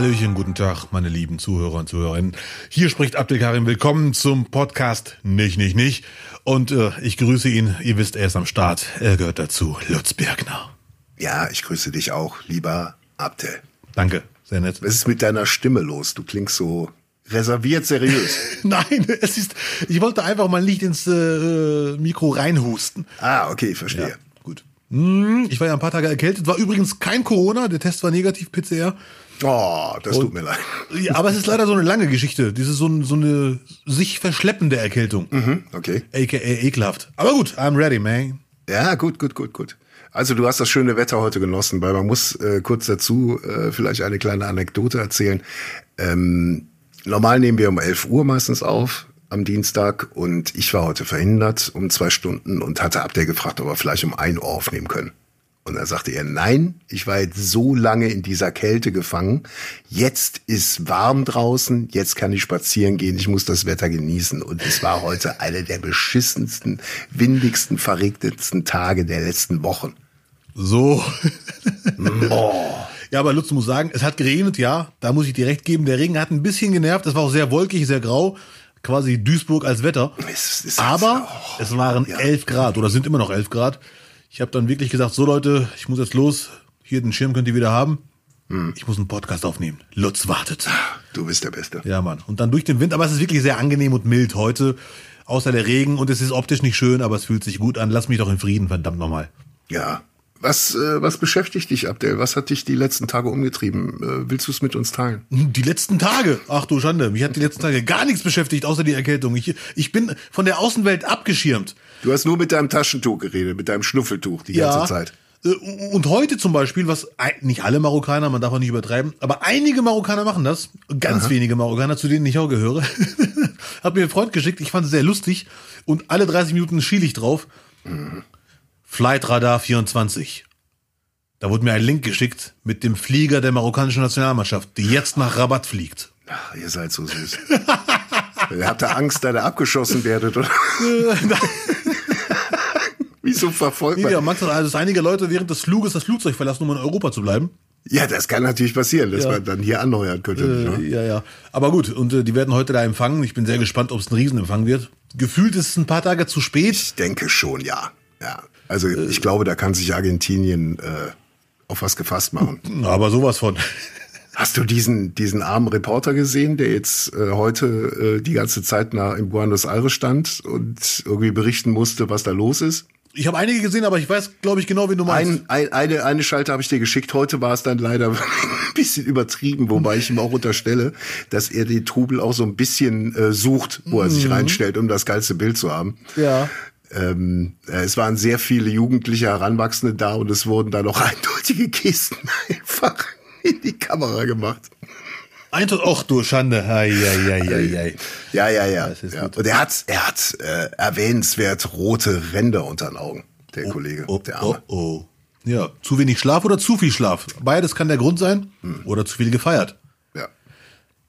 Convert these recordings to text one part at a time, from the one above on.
Hallöchen, guten Tag, meine lieben Zuhörer und Zuhörerinnen. Hier spricht Abdelkarim. Willkommen zum Podcast Nicht, Nicht, Nicht. Und äh, ich grüße ihn. Ihr wisst, er ist am Start. Er gehört dazu. Lutz Birgner. Ja, ich grüße dich auch, lieber Abdel. Danke, sehr nett. Was ist mit deiner Stimme los? Du klingst so reserviert seriös. Nein, es ist. Ich wollte einfach mal nicht ins äh, Mikro reinhusten. ah, okay, verstehe. Gut. Hm, Ich war ja ein paar Tage erkältet. War übrigens kein Corona. Der Test war negativ, PCR. Oh, das tut mir leid. Ja, aber es ist leider so eine lange Geschichte. Diese so, ein- so eine sich verschleppende Erkältung. Mhm, okay. AKA ekelhaft. Aber gut, I'm ready, man. Ja, gut, gut, gut, gut. Also du hast das schöne Wetter heute genossen, weil man muss äh, kurz dazu äh, vielleicht eine kleine Anekdote erzählen. Ähm, normal nehmen wir um 11 Uhr meistens auf am Dienstag und ich war heute verhindert um zwei Stunden und hatte Abdel gefragt, ob wir vielleicht um 1 Uhr aufnehmen können. Und dann sagte er, nein, ich war jetzt so lange in dieser Kälte gefangen. Jetzt ist warm draußen, jetzt kann ich spazieren gehen, ich muss das Wetter genießen. Und es war heute einer der beschissensten, windigsten, verregnetsten Tage der letzten Wochen. So. Ja, aber Lutz du musst sagen, es hat geregnet, ja. Da muss ich dir recht geben. Der Regen hat ein bisschen genervt. Es war auch sehr wolkig, sehr grau. Quasi Duisburg als Wetter. Es ist- Aber es waren ja. 11 Grad oder sind immer noch 11 Grad. Ich habe dann wirklich gesagt, so Leute, ich muss jetzt los. Hier den Schirm könnt ihr wieder haben. Hm. Ich muss einen Podcast aufnehmen. Lutz wartet. Du bist der Beste. Ja, Mann. Und dann durch den Wind, aber es ist wirklich sehr angenehm und mild heute. Außer der Regen und es ist optisch nicht schön, aber es fühlt sich gut an. Lass mich doch in Frieden, verdammt nochmal. Ja. Was, äh, was beschäftigt dich, Abdel? Was hat dich die letzten Tage umgetrieben? Äh, willst du es mit uns teilen? Die letzten Tage, ach du Schande, mich hat die letzten Tage gar nichts beschäftigt, außer die Erkältung. Ich, ich bin von der Außenwelt abgeschirmt. Du hast nur mit deinem Taschentuch geredet, mit deinem Schnuffeltuch die ganze Zeit. Äh, Und heute zum Beispiel, was nicht alle Marokkaner, man darf auch nicht übertreiben, aber einige Marokkaner machen das, ganz wenige Marokkaner, zu denen ich auch gehöre, hat mir ein Freund geschickt, ich fand es sehr lustig und alle 30 Minuten schiel ich drauf. Flight Radar 24. Da wurde mir ein Link geschickt mit dem Flieger der marokkanischen Nationalmannschaft, die jetzt nach Rabat fliegt. Ach, ihr seid so süß. Habt ihr Angst, dass ihr abgeschossen werdet? Oder? Wieso verfolgt man? Ja, manchmal, also dass einige Leute während des Fluges das Flugzeug verlassen, um in Europa zu bleiben. Ja, das kann natürlich passieren, dass Ja. man dann hier anheuern könnte. nicht? Äh, ja, ja. Aber gut, und äh, die werden heute da empfangen. Ich bin sehr gespannt, ob es ein Riesenempfang wird. Gefühlt ist es ein paar Tage zu spät. Ich denke schon, ja. ja. Also ich glaube, da kann sich Argentinien äh, auf was gefasst machen. Aber sowas von. Hast du diesen, diesen armen Reporter gesehen, der jetzt äh, heute äh, die ganze Zeit nach, in Buenos Aires stand und irgendwie berichten musste, was da los ist? Ich habe einige gesehen, aber ich weiß, glaube ich, genau, wen du meinst. Ein, ein, eine, eine Schalte habe ich dir geschickt. Heute war es dann leider ein bisschen übertrieben, wobei ich ihm auch unterstelle, dass er den Trubel auch so ein bisschen äh, sucht, wo er sich reinstellt, um das geilste Bild zu haben. ja. Ähm, äh, es waren sehr viele jugendliche Heranwachsende da und es wurden da noch eindeutige Gesten einfach in die Kamera gemacht. Eintod, ach du Schande. Ei, ei, ei, ei, ei. Ja, ja, ja. Ja. Und er hat, er hat äh, erwähnenswert rote Ränder unter den Augen, der Kollege, Oh, der oh, Arme. oh. Ja, zu wenig Schlaf oder zu viel Schlaf. Beides kann der Grund sein. Oder zu viel gefeiert. Ja.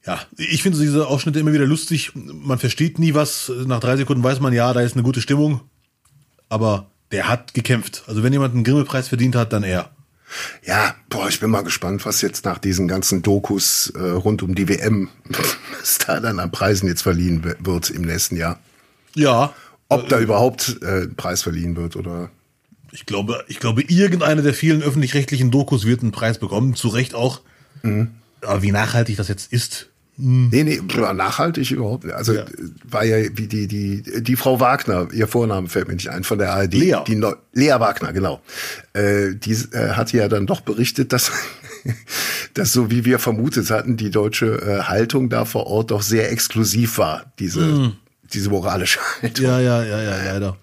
Ja, ich finde diese Ausschnitte immer wieder lustig. Man versteht nie was. Nach drei Sekunden weiß man, ja, da ist eine gute Stimmung. Aber der hat gekämpft. Also wenn jemand einen Grimme-Preis verdient hat, dann er. Ja, boah, ich bin mal gespannt, was jetzt nach diesen ganzen Dokus äh, rund um die WM, was da dann an Preisen jetzt verliehen wi- wird im nächsten Jahr. Ja, Ob da überhaupt äh, ein Preis verliehen wird oder. ich glaube, ich glaube, irgendeine der vielen öffentlich-rechtlichen Dokus wird einen Preis bekommen. Zu Recht auch. Aber wie nachhaltig das jetzt ist, Nee, nee, boah, nachhaltig überhaupt nicht. Also Ja. war ja wie die, die, die Frau Wagner, ihr Vorname fällt mir nicht ein, von der ARD. Lea. Die Neu Lea Wagner, genau. Äh, die äh, hat ja dann doch berichtet, dass, dass so wie wir vermutet hatten, die deutsche äh, Haltung da vor Ort doch sehr exklusiv war, diese, diese moralische Haltung. Ja, ja, ja, ja, leider.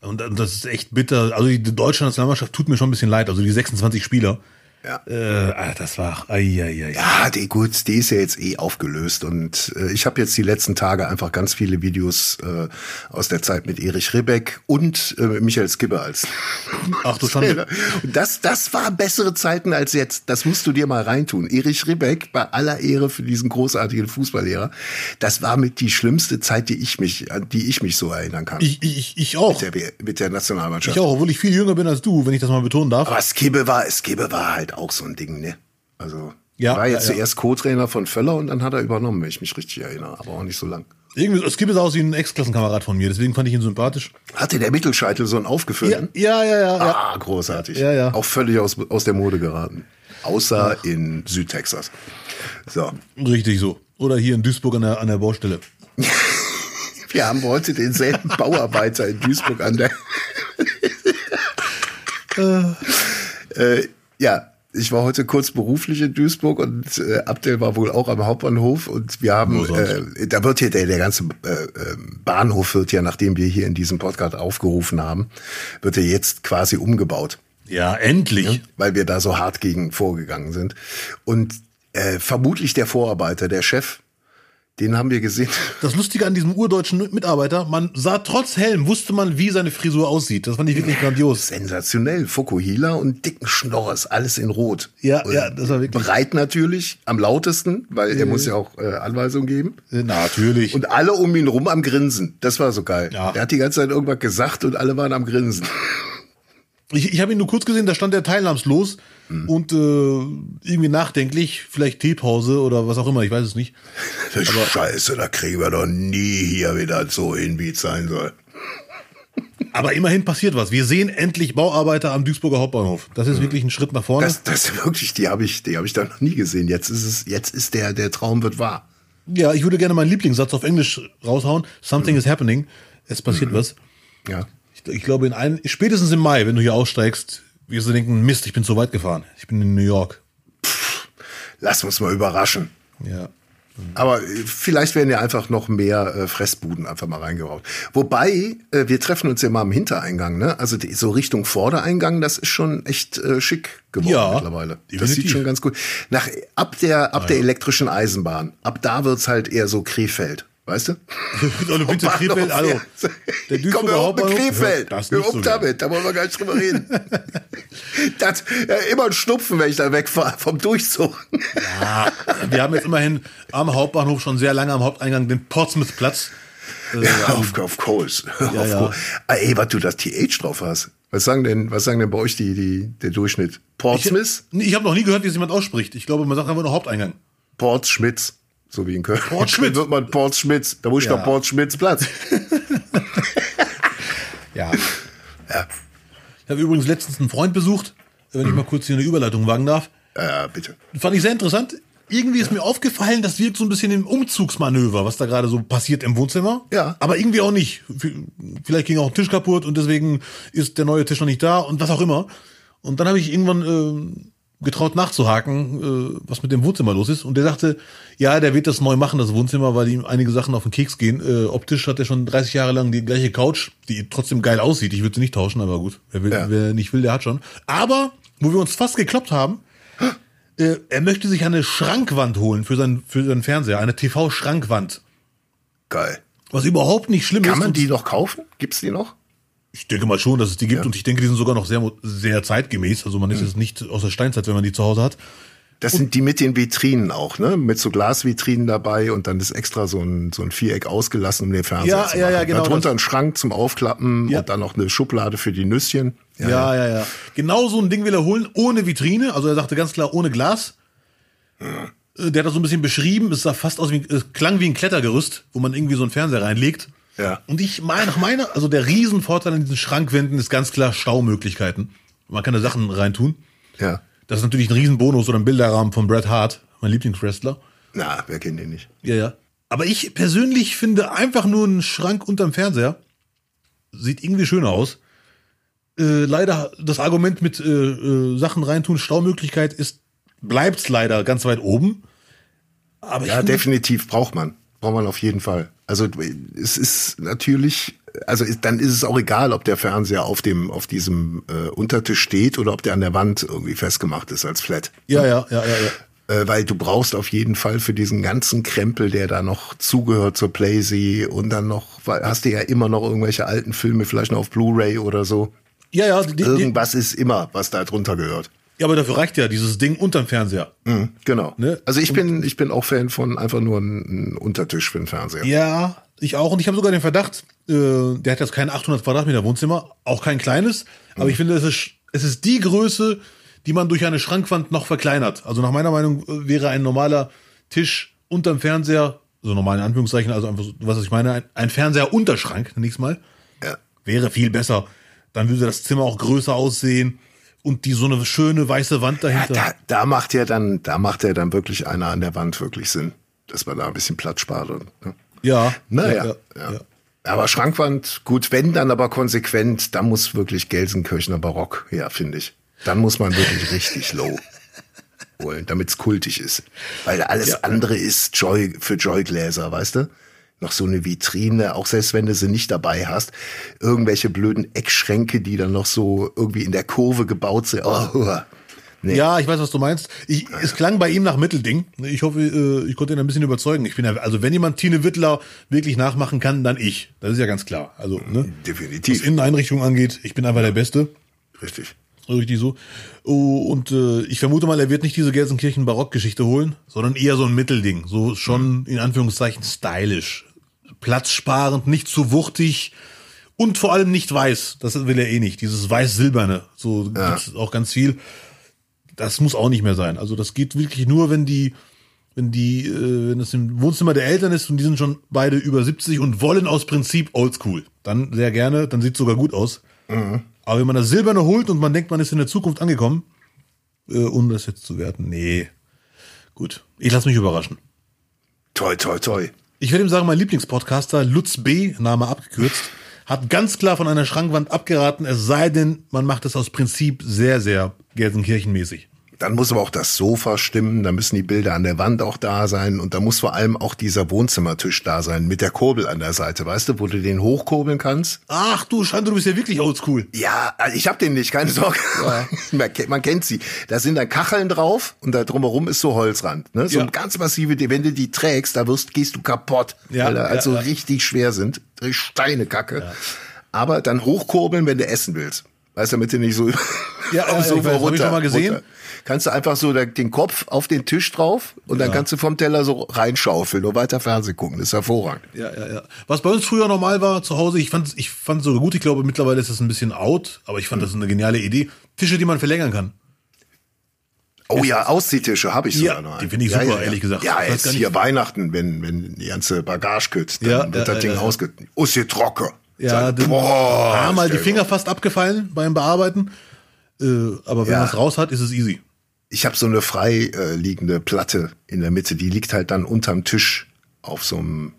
Und und das ist echt bitter. Also die deutsche Nationalmannschaft tut mir schon ein bisschen leid. Also die 26 Spieler. Ja. Äh, ah, das war. Ai, ai, ai. Ja, die gut, die ist ja jetzt eh aufgelöst und äh, ich habe jetzt die letzten Tage einfach ganz viele Videos äh, aus der Zeit mit Erich Ribbeck und äh, Michael Skibbe als Ach du Schande. Das, das war bessere Zeiten als jetzt. Das musst du dir mal reintun. Erich Ribbeck, bei aller Ehre für diesen großartigen Fußballlehrer, das war mit die schlimmste Zeit, die ich mich, an die ich mich so erinnern kann. Ich, ich, ich auch. mit, der, mit der Nationalmannschaft. Ich auch, obwohl ich viel jünger bin als du, wenn ich das mal betonen darf. Aber Skibbe war, Skibbe war halt auch so ein Ding, ne? Also, Ja, war jetzt ja, zuerst Co-Trainer von Völler und dann hat er übernommen, wenn ich mich richtig erinnere, aber auch nicht so lang. Irgendwie, es gibt es aus wie ein Ex-Klassenkamerad von mir, deswegen fand ich ihn sympathisch. Hatte der Mittelscheitel so einen aufgefüllten? Ja, ja, ja. ja ah, großartig. Ja, ja. Auch völlig aus, aus der Mode geraten. Außer Ach. in Südtexas. So. Richtig so. Oder hier in Duisburg an der, an der Baustelle. Wir haben heute denselben Bauarbeiter in Duisburg an der. äh, ja, ich war heute kurz beruflich in Duisburg und äh, Abdel war wohl auch am Hauptbahnhof und wir haben, äh, da wird hier der, der ganze äh, ähm, Bahnhof wird ja, nachdem wir hier in diesem Podcast aufgerufen haben, wird er jetzt quasi umgebaut. Ja, endlich. Ja, weil wir da so hart gegen vorgegangen sind. Und äh, vermutlich der Vorarbeiter, der Chef, den haben wir gesehen. Das Lustige an diesem urdeutschen Mitarbeiter, man sah trotz Helm, wusste man, wie seine Frisur aussieht. Das fand ich wirklich grandios. Sensationell. Fokuhila und dicken Schnorres, alles in Rot. Ja, und ja, das war wirklich. Breit natürlich, am lautesten, weil äh, er muss ja auch äh, Anweisungen geben. Äh, natürlich. Und alle um ihn rum am Grinsen. Das war so geil. Ja. Er hat die ganze Zeit irgendwas gesagt und alle waren am Grinsen. Ich, ich habe ihn nur kurz gesehen, da stand er teilnahmslos mhm. und äh, irgendwie nachdenklich, vielleicht Teepause oder was auch immer, ich weiß es nicht. Aber Scheiße, da kriegen wir doch nie hier wieder so hin, wie es sein soll. Aber immerhin passiert was. Wir sehen endlich Bauarbeiter am Duisburger Hauptbahnhof. Das ist mhm. wirklich ein Schritt nach vorne. Das, das wirklich, die habe ich, die habe ich da noch nie gesehen. Jetzt ist es, jetzt ist der, der Traum wird wahr. Ja, ich würde gerne meinen Lieblingssatz auf Englisch raushauen. Something mhm. is happening. Es passiert mhm. was. Ja ich glaube, in ein, spätestens im Mai, wenn du hier aussteigst, wirst du denken, Mist, ich bin zu weit gefahren. Ich bin in New York. Pff, lass uns mal überraschen. Ja. Aber vielleicht werden ja einfach noch mehr äh, Fressbuden einfach mal reingebaut. Wobei, äh, wir treffen uns ja mal am Hintereingang, ne? Also die, so Richtung Vordereingang, das ist schon echt äh, schick geworden ja, mittlerweile. Definitiv. Das sieht schon ganz gut. Nach ab der ab ah, der elektrischen Eisenbahn, ab da wird's halt eher so Krefeld. Weißt du? Hallo, bitte Krefeld, hallo. Der Duisburger Hauptbahnhof. Krefeld. Das Hör auf damit, da wollen wir gar nicht drüber reden. das, ja, immer ein Schnupfen, wenn ich da wegfahre vom Durchzug. ja, wir haben jetzt immerhin am Hauptbahnhof schon sehr lange am Haupteingang den Portsmouth-Platz. Äh, ja, auf, auf Coles. Ja, auf ja. Ah, ey, was du das TH drauf hast. Was sagen denn, was sagen denn bei euch die, die, der Durchschnitt? Portsmouth? Ich, ich habe noch nie gehört, wie es jemand ausspricht. Ich glaube, man sagt einfach nur Haupteingang. Portsschmitz so wie in Köln. Port Schmidt. wird man Port Schmitz. Da muss ich ja. doch Port Schmitz Platz. ja. ja. Ich habe übrigens letztens einen Freund besucht, wenn ich mal kurz hier eine Überleitung wagen darf. Ja, bitte. Fand ich sehr interessant. Irgendwie ist mir aufgefallen, das wirkt so ein bisschen im Umzugsmanöver, was da gerade so passiert im Wohnzimmer. Ja. Aber irgendwie auch nicht. Vielleicht ging auch ein Tisch kaputt und deswegen ist der neue Tisch noch nicht da und was auch immer. Und dann habe ich irgendwann äh, getraut nachzuhaken, äh, was mit dem Wohnzimmer los ist. Und der sagte, ja, der wird das neu machen, das Wohnzimmer, weil ihm einige Sachen auf den Keks gehen. Äh, optisch hat er schon 30 Jahre lang die gleiche Couch, die trotzdem geil aussieht. Ich würde sie nicht tauschen, aber gut. Wer, will, ja. wer nicht will, der hat schon. Aber, wo wir uns fast gekloppt haben, äh, er möchte sich eine Schrankwand holen für, sein, für seinen Fernseher, eine TV-Schrankwand. Geil. Was überhaupt nicht schlimm Kann ist. Kann man die noch kaufen? Gibt's die noch? Ich denke mal schon, dass es die gibt ja. und ich denke, die sind sogar noch sehr, sehr zeitgemäß. Also man ist jetzt nicht aus der Steinzeit, wenn man die zu Hause hat. Das und sind die mit den Vitrinen auch, ne? Mit so Glasvitrinen dabei und dann ist extra so ein, so ein Viereck ausgelassen, um den Fernseher ja, zu machen. Ja, ja, genau. Darunter ein Schrank zum Aufklappen ja. und dann noch eine Schublade für die Nüsschen. Ja, ja, ja, ja. Genau so ein Ding will er holen, ohne Vitrine. Also er sagte ganz klar, ohne Glas. Äh, der hat das so ein bisschen beschrieben. Es sah fast aus wie, es klang wie ein Klettergerüst, wo man irgendwie so einen Fernseher reinlegt. Ja. Und ich meine, nach meiner, also der Riesenvorteil an diesen Schrankwänden ist ganz klar Staumöglichkeiten. Man kann da Sachen reintun. Ja. Das ist natürlich ein Riesenbonus oder ein Bilderrahmen von Bret Hart, mein Lieblingswrestler. Na, wer kennt den nicht? Ja, ja. Aber ich persönlich finde einfach nur einen Schrank unterm Fernseher sieht irgendwie schöner aus. Äh, leider das Argument mit äh, äh, Sachen reintun, Staumöglichkeit ist bleibt's leider ganz weit oben. Aber ja, definitiv braucht man. Braucht man auf jeden Fall. Also es ist natürlich, also dann ist es auch egal, ob der Fernseher auf dem auf diesem äh, Untertisch steht oder ob der an der Wand irgendwie festgemacht ist als Flat. Ja, ja, ja, ja, ja. Äh, weil du brauchst auf jeden Fall für diesen ganzen Krempel, der da noch zugehört zur Playsee und dann noch, weil hast du ja immer noch irgendwelche alten Filme, vielleicht noch auf Blu-ray oder so. Ja, ja. Die, Irgendwas die, ist immer, was da drunter gehört. Ja, aber dafür reicht ja dieses Ding unterm Fernseher. Mhm, genau. Ne? Also ich bin, ich bin auch Fan von einfach nur einem Untertisch für den Fernseher. Ja, ich auch. Und ich habe sogar den Verdacht, äh, der hat jetzt kein 800 Quadratmeter Wohnzimmer, auch kein kleines. Mhm. Aber ich finde, es ist, es ist die Größe, die man durch eine Schrankwand noch verkleinert. Also nach meiner Meinung äh, wäre ein normaler Tisch unterm Fernseher, so normal in Anführungszeichen, also einfach, so, was ich meine, ein, ein Fernseher Unterschrank, nächstes Mal, Ja. wäre viel besser. Dann würde das Zimmer auch größer aussehen und die so eine schöne weiße Wand dahinter. Da, da macht ja dann, da macht ja dann wirklich einer an der Wand wirklich Sinn, dass man da ein bisschen Platz spart. Und, ne? ja, Naja, ja, ja, ja. Aber Schrankwand, gut, wenn dann aber konsequent, dann muss wirklich Gelsenkirchener Barock her, finde ich. Dann muss man wirklich richtig low holen, damit es kultig ist. Weil alles Ja. andere ist Joy für Joygläser, weißt du? Noch so eine Vitrine, auch selbst wenn du sie nicht dabei hast. Irgendwelche blöden Eckschränke, die dann noch so irgendwie in der Kurve gebaut sind. Oh, nee. Ja, ich weiß, was du meinst. Ich, es klang bei ihm nach Mittelding. Ich hoffe, äh, ich konnte ihn ein bisschen überzeugen. Ich bin ja, also wenn jemand Tine Wittler wirklich nachmachen kann, dann ich. Das ist ja ganz klar. Also, ne? Was Definitiv. Inneneinrichtung angeht, ich bin einfach der Beste. Richtig. Richtig so. Oh, und äh, ich vermute mal, er wird nicht diese Gelsenkirchen Barockgeschichte holen, sondern eher so ein Mittelding. So schon in Anführungszeichen stylisch. Platzsparend, nicht zu wuchtig und vor allem nicht weiß. Das will er eh nicht. Dieses weiß-silberne. So Ja. gibt's auch ganz viel. Das muss auch nicht mehr sein. Also das geht wirklich nur, wenn die, wenn die, äh, wenn das im Wohnzimmer der Eltern ist und die sind schon beide über 70 und wollen aus Prinzip oldschool. Dann sehr gerne, dann sieht's sogar gut aus. Aber wenn man das Silberne holt und man denkt, man ist in der Zukunft angekommen, äh, ohne das jetzt zu werten, nee. Gut, ich lasse mich überraschen. Toi, toi, toi. Ich werde ihm sagen, mein Lieblingspodcaster, Lutz B., Name abgekürzt, hat ganz klar von einer Schrankwand abgeraten, es sei denn, man macht es aus Prinzip sehr, sehr Gelsenkirchenmäßig. Dann muss aber auch das Sofa stimmen, da müssen die Bilder an der Wand auch da sein und da muss vor allem auch dieser Wohnzimmertisch da sein mit der Kurbel an der Seite, weißt du, wo du den hochkurbeln kannst. Ach du Schande, du bist ja wirklich oldschool. Ja, also ich hab den nicht, keine Sorge. Man, kennt, man kennt sie. Da sind dann Kacheln drauf und da drumherum ist so Holzrand. Ne? So Ja. ein ganz massive, die- wenn du die trägst, da wirst, gehst du kaputt, Ja, weil da ja, also ja. richtig schwer sind. Steine Kacke. Aber dann hochkurbeln, wenn du essen willst. Weißt du, damit du nicht so Ja, ja, ich Sofa weiß, ich schon mal gesehen. runter. Kannst du einfach so den Kopf auf den Tisch drauf und dann kannst du vom Teller so reinschaufeln und weiter Fernsehen gucken. Das ist hervorragend. Ja, ja, ja. Was bei uns früher normal war zu Hause, ich fand ich fand sogar gut, ich glaube mittlerweile ist das ein bisschen out, aber ich fand das eine geniale Idee. Tische, die man verlängern kann. Oh ja, Ausziehtische habe ich Ja, sogar noch. die finde ich ja, super, ja, ja. ehrlich gesagt. Ja, jetzt hier Weihnachten, wenn, wenn die ganze Bagage kütt, dann Ja, wird ja, das Ding ja, ja. ausge... Ist hier trocken. Ja, dann boah, haben mal die Finger fast abgefallen beim Bearbeiten. Äh, aber wenn Ja. man es raus hat, ist es easy. Ich habe so eine frei äh, liegende Platte in der Mitte, die liegt halt dann unterm Tisch auf so einem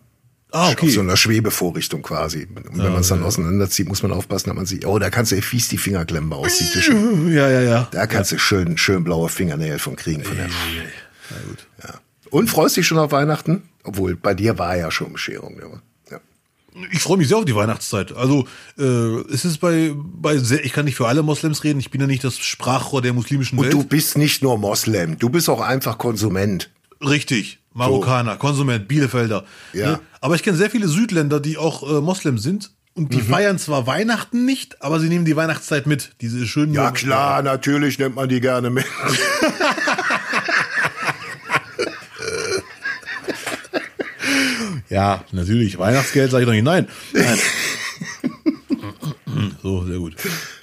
Ah, auf so okay. einer Schwebevorrichtung quasi. Und wenn man es dann auseinanderzieht, muss man aufpassen, dass man sieht, oh, da kannst du fies die Finger klemmen bei Ausziehtische. Ja, ja, ja. Da kannst du schön, schön blaue Fingernägel von kriegen. Von der. Na gut. Ja. Und freust dich schon auf Weihnachten? Obwohl, bei dir war ja schon Bescherung. Ja. Ich freue mich sehr auf die Weihnachtszeit. Also äh, es ist bei, bei sehr, ich kann nicht für alle Moslems reden, ich bin ja nicht das Sprachrohr der muslimischen Und Welt. du bist nicht nur Moslem, du bist auch einfach Konsument. Richtig. Marokkaner, Konsument, Bielefelder. Ja. Ne? Aber ich kenne sehr viele Südländer, die auch äh, Moslem sind. Und Mhm. die feiern zwar Weihnachten nicht, aber sie nehmen die Weihnachtszeit mit. Diese schönen. Ja klar, natürlich nimmt man die gerne mit. Ja, natürlich. Weihnachtsgeld sage ich doch nicht nein. Nein. so, sehr gut.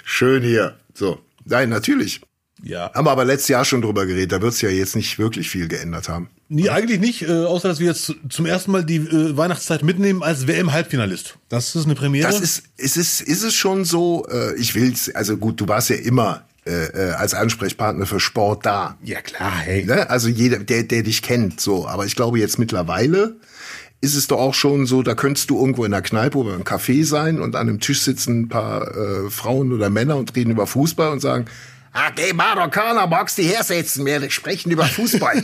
Schön hier. So. Nein, natürlich. Ja. Haben wir aber letztes Jahr schon drüber geredet. Da wird es ja jetzt nicht wirklich viel geändert haben. Nee, eigentlich nicht, äh, außer dass wir jetzt zum ersten Mal die äh, Weihnachtszeit mitnehmen als WM-Halbfinalist. Das ist eine Premiere. Das ist, ist es, ist es schon so, äh, ich will's, also gut, du warst ja immer äh, äh, als Ansprechpartner für Sport da. ja klar, hey. Ne? Also jeder, der, der dich kennt, so. Aber ich glaube jetzt mittlerweile ist es doch auch schon so, da könntest du irgendwo in der Kneipe oder im Café sein und an einem Tisch sitzen ein paar äh, Frauen oder Männer und reden über Fußball und sagen, ah, geh Marokkaner, magst du hersetzen, wir sprechen über Fußball.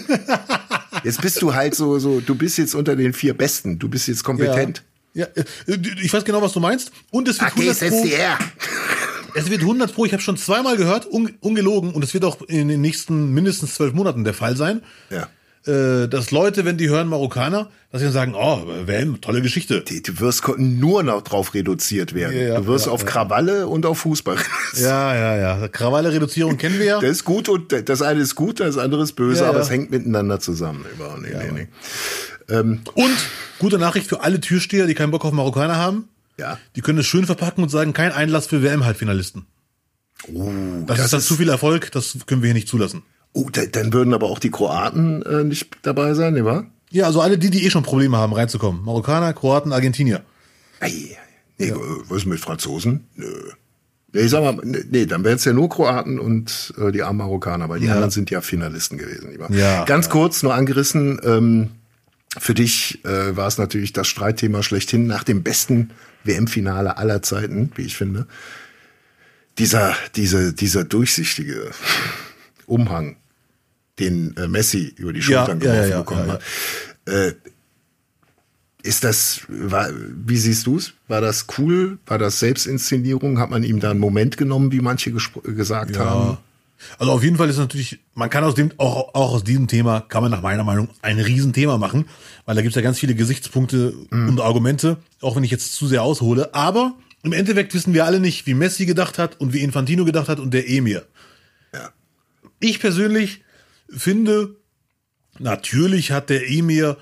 jetzt bist du halt so, so, du bist jetzt unter den vier Besten, du bist jetzt kompetent. Ja, äh, ich weiß genau, was du meinst. Und es wird Ah, geh, 100 setz pro, es wird 100 pro, ich habe schon zweimal gehört, un, ungelogen, und es wird auch in den nächsten mindestens zwölf Monaten der Fall sein, Ja. Äh, dass Leute, wenn die hören Marokkaner, dass sie dann sagen, oh, WM, tolle Geschichte. Du wirst nur noch drauf reduziert werden. Ja, ja, du wirst ja, auf. Krawalle und auf Fußball. Ja, ja, ja. Krawalle-Reduzierung kennen wir ja. Das ist gut und das eine ist gut, das andere ist böse, aber es hängt miteinander zusammen. Nee, nee, nee. Und gute Nachricht für alle Türsteher, die keinen Bock auf Marokkaner haben. Ja. Die können es schön verpacken und sagen, kein Einlass für WM-Halbfinalisten. Oh, das, das, ist dann zu viel Erfolg, das können wir hier nicht zulassen. Oh, da, dann würden aber auch die Kroaten äh, nicht dabei sein, ne wahr? Ja, also alle die, die eh schon Probleme haben, reinzukommen. Marokkaner, Kroaten, Argentinier. Ei, nee, ja. was ist mit Franzosen? Nö. Ich sag mal, nee, dann wären es ja nur Kroaten und äh, die armen Marokkaner, weil die ja. anderen sind ja Finalisten gewesen. Lieber. Ja, Ganz ja. kurz nur angerissen, ähm, für dich äh, war es natürlich das Streitthema schlechthin nach dem besten WM-Finale aller Zeiten, wie ich finde. Dieser, diese, dieser durchsichtige Umhang, den äh, Messi über die Schultern ja, geworfen ja, ja, bekommen hat. Äh, ist das, war, wie siehst du es? War das cool? War das Selbstinszenierung? Hat man ihm da einen Moment genommen, wie manche gesagt haben? Also auf jeden Fall ist natürlich, man kann aus dem, auch, auch aus diesem Thema, kann man nach meiner Meinung ein Riesenthema machen, weil da gibt es ja ganz viele Gesichtspunkte mhm. und Argumente, auch wenn ich jetzt zu sehr aushole. Aber im Endeffekt wissen wir alle nicht, wie Messi gedacht hat und wie Infantino gedacht hat und der Emir. Ja. Ich persönlich finde, natürlich hat der Emir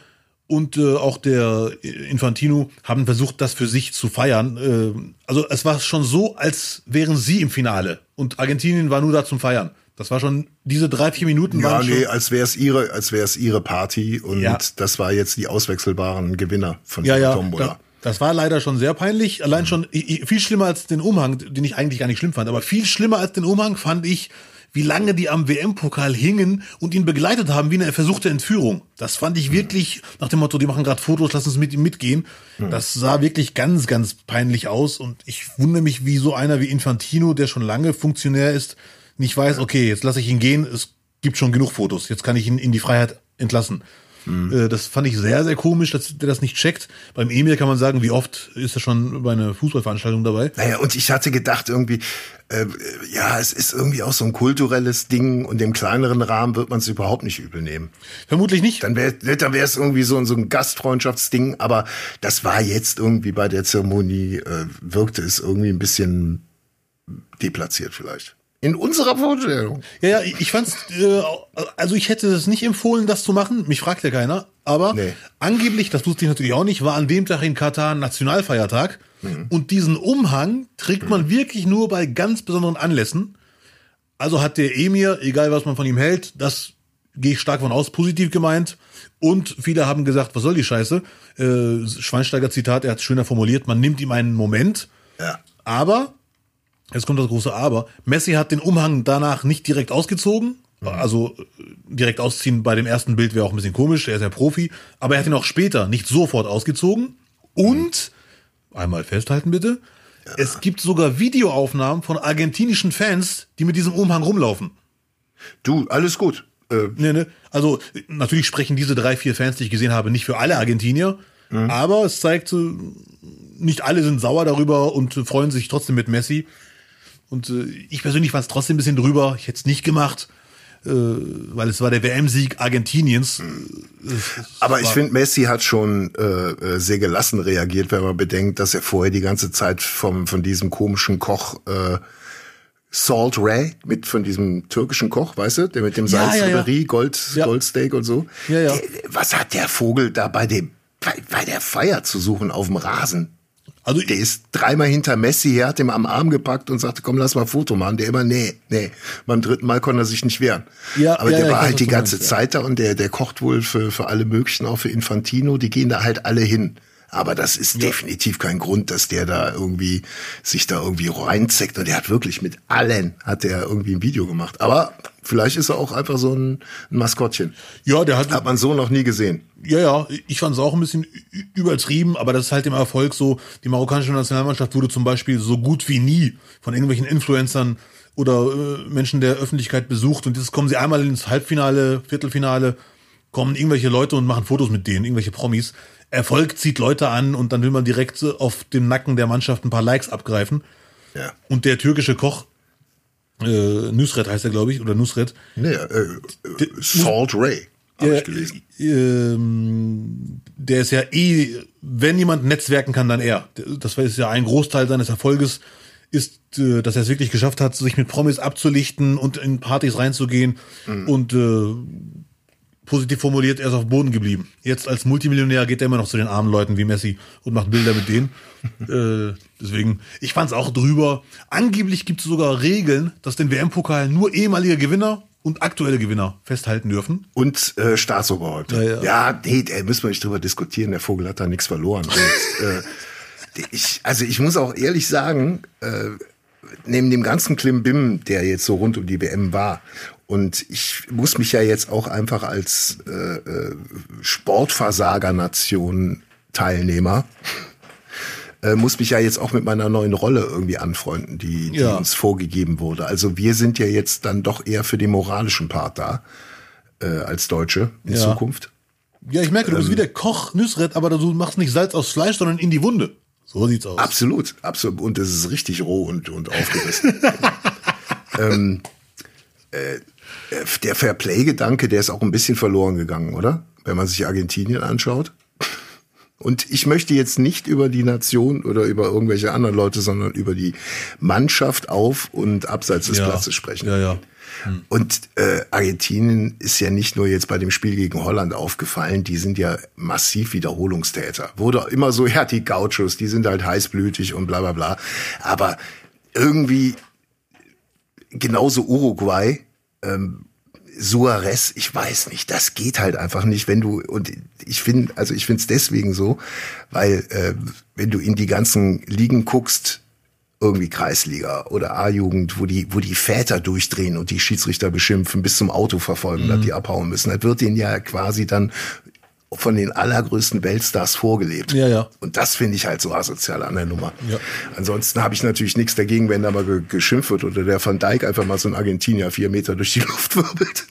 und äh, auch der Infantino haben versucht, das für sich zu feiern. Äh, also es war schon so, als wären sie im Finale und Argentinien war nur da zum Feiern. Das war schon diese drei vier Minuten. Ja, waren nee, als wäre es ihre, als wäre es ihre Party und ja. das war jetzt die auswechselbaren Gewinner von ja, ja, Tombola. Da, das war leider schon sehr peinlich. Allein mhm. schon viel schlimmer als den Umhang, den ich eigentlich gar nicht schlimm fand. Aber viel schlimmer als den Umhang fand ich, wie lange die am WM-Pokal hingen und ihn begleitet haben wie eine versuchte Entführung. Das fand ich wirklich nach dem Motto, die machen gerade Fotos, lass uns mit ihm mitgehen. Das sah wirklich ganz, ganz peinlich aus und ich wundere mich, wie so einer wie Infantino, der schon lange Funktionär ist, nicht weiß, okay, jetzt lasse ich ihn gehen, es gibt schon genug Fotos, jetzt kann ich ihn in die Freiheit entlassen. Mhm. Das fand ich sehr, sehr komisch, dass der das nicht checkt. Beim Emil kann man sagen, wie oft ist er schon bei einer Fußballveranstaltung dabei? Naja, und ich hatte gedacht irgendwie, äh, ja, es ist irgendwie auch so ein kulturelles Ding und im kleineren Rahmen wird man es überhaupt nicht übel nehmen. Vermutlich nicht. Dann wäre dann es irgendwie so, so ein Gastfreundschaftsding, aber das war jetzt irgendwie bei der Zeremonie, äh, wirkte es irgendwie ein bisschen deplatziert vielleicht. In unserer Vorstellung. Ja, ja, ich fand's, äh, also ich hätte es nicht empfohlen, das zu machen. Mich fragt ja keiner. Aber nee. angeblich, das wusste ich natürlich auch nicht, war an dem Tag in Katar Nationalfeiertag. Mhm. Und diesen Umhang trägt man mhm. wirklich nur bei ganz besonderen Anlässen. Also hat der Emir, egal was man von ihm hält, das gehe ich stark von aus, positiv gemeint. Und viele haben gesagt, was soll die Scheiße? Äh, Schweinsteiger Zitat, er hat es schöner formuliert, man nimmt ihm einen Moment. Ja. Aber Jetzt kommt das große Aber. Messi hat den Umhang danach nicht direkt ausgezogen. Also äh, direkt ausziehen bei dem ersten Bild wäre auch ein bisschen komisch, er ist ja Profi. Aber er hat ihn auch später nicht sofort ausgezogen. Und, einmal festhalten bitte, ja. es gibt sogar Videoaufnahmen von argentinischen Fans, die mit diesem Umhang rumlaufen. Du, alles gut. Äh. Nee, nee. Also natürlich sprechen diese drei, vier Fans, die ich gesehen habe, nicht für alle Argentinier. Mhm. Aber es zeigt, nicht alle sind sauer darüber und freuen sich trotzdem mit Messi. Und äh, ich persönlich fand es trotzdem ein bisschen drüber. Ich hätte es nicht gemacht, äh, weil es war der WM-Sieg Argentiniens. Äh, Aber ich finde, Messi hat schon äh, äh, sehr gelassen reagiert, wenn man bedenkt, dass er vorher die ganze Zeit vom, von diesem komischen Koch äh, Salt Ray mit von diesem türkischen Koch, weißt du, der mit dem Salzreberie, ja, ja. Gold, ja. Goldsteak und so. Ja, ja. Der, was hat der Vogel da bei dem, bei, bei der Feier zu suchen auf dem Rasen? Also der ist dreimal hinter Messi her, hat ihm am Arm gepackt und sagte, komm, lass mal ein Foto machen. Der immer, nee, nee. Beim dritten Mal konnte er sich nicht wehren. Ja, Aber ja, der ja, war halt die ganze meinst, Zeit da und der, der kocht wohl für, für alle möglichen, auch für Infantino. Die gehen da halt alle hin. Aber das ist ja. definitiv kein Grund, dass der da irgendwie sich da irgendwie reinzeckt. Und der hat wirklich mit allen hat der irgendwie ein Video gemacht. Aber vielleicht ist er auch einfach so ein, ein Maskottchen. Ja, der hat. Hat man so noch nie gesehen. Ja, ja, ich fand es auch ein bisschen übertrieben, aber das ist halt dem Erfolg so. Die marokkanische Nationalmannschaft wurde zum Beispiel so gut wie nie von irgendwelchen Influencern oder äh, Menschen der Öffentlichkeit besucht und jetzt kommen sie einmal ins Halbfinale, Viertelfinale, kommen irgendwelche Leute und machen Fotos mit denen, irgendwelche Promis. Erfolg zieht Leute an und dann will man direkt auf dem Nacken der Mannschaft ein paar Likes abgreifen. Ja. Und der türkische Koch, äh, Nusret heißt er, glaube ich, oder Nusret. Nee, äh, Salt Ray. Hab ich gelesen. Ähm, der ist ja eh, wenn jemand netzwerken kann, dann er. Das ist ja ein Großteil seines Erfolges, ist, äh, dass er es wirklich geschafft hat, sich mit Promis abzulichten und in Partys reinzugehen mhm. und äh, positiv formuliert, er ist auf Boden geblieben. Jetzt als Multimillionär geht er immer noch zu den armen Leuten wie Messi und macht Bilder mit denen. äh, deswegen, ich fand's auch drüber. Angeblich gibt es sogar Regeln, dass den WM-Pokal nur ehemalige Gewinner und aktuelle Gewinner festhalten dürfen. Und äh, Staatsoberhäupter. Ja, ja. ja, nee, da müssen wir nicht drüber diskutieren. Der Vogel hat da nichts verloren. Und, äh, ich, also ich muss auch ehrlich sagen, äh, neben dem ganzen Klimbim, der jetzt so rund um die WM war, und ich muss mich ja jetzt auch einfach als äh, äh, Sportversager-Nation Teilnehmer äh, muss mich ja jetzt auch mit meiner neuen Rolle irgendwie anfreunden, die, die Ja. uns vorgegeben wurde. Also wir sind ja jetzt dann doch eher für den moralischen Part da äh, als Deutsche in Ja. Zukunft. Ja, ich merke, du Ähm. bist wie der Koch Nüsret, aber du machst nicht Salz aus Fleisch, sondern in die Wunde. So sieht's aus. Absolut, absolut. Und es ist richtig roh und, und aufgerissen. ähm, äh, der Fairplay-Gedanke, der ist auch ein bisschen verloren gegangen, oder? Wenn man sich Argentinien anschaut. Und ich möchte jetzt nicht über die Nation oder über irgendwelche anderen Leute, sondern über die Mannschaft auf und abseits des ja. Platzes sprechen. Ja, ja. Und äh, Argentinien ist ja nicht nur jetzt bei dem Spiel gegen Holland aufgefallen, die sind ja massiv Wiederholungstäter. Wurde immer so, ja, die Gauchos, die sind halt heißblütig und bla bla bla. Aber irgendwie genauso Uruguay, ähm, Suarez, ich weiß nicht, das geht halt einfach nicht, wenn du und ich finde, also ich finde es deswegen so, weil äh, wenn du in die ganzen Ligen guckst, irgendwie Kreisliga oder A-Jugend, wo die, wo die Väter durchdrehen und die Schiedsrichter beschimpfen, bis zum Auto verfolgen, dass die abhauen müssen. Das wird denen ja quasi dann von den allergrößten Weltstars vorgelebt. Ja, ja. Und das finde ich halt so asozial an der Nummer. Ja. Ansonsten habe ich natürlich nichts dagegen, wenn da mal ge geschimpft wird oder der Van Dijk einfach mal so ein Argentinier vier Meter durch die Luft wirbelt.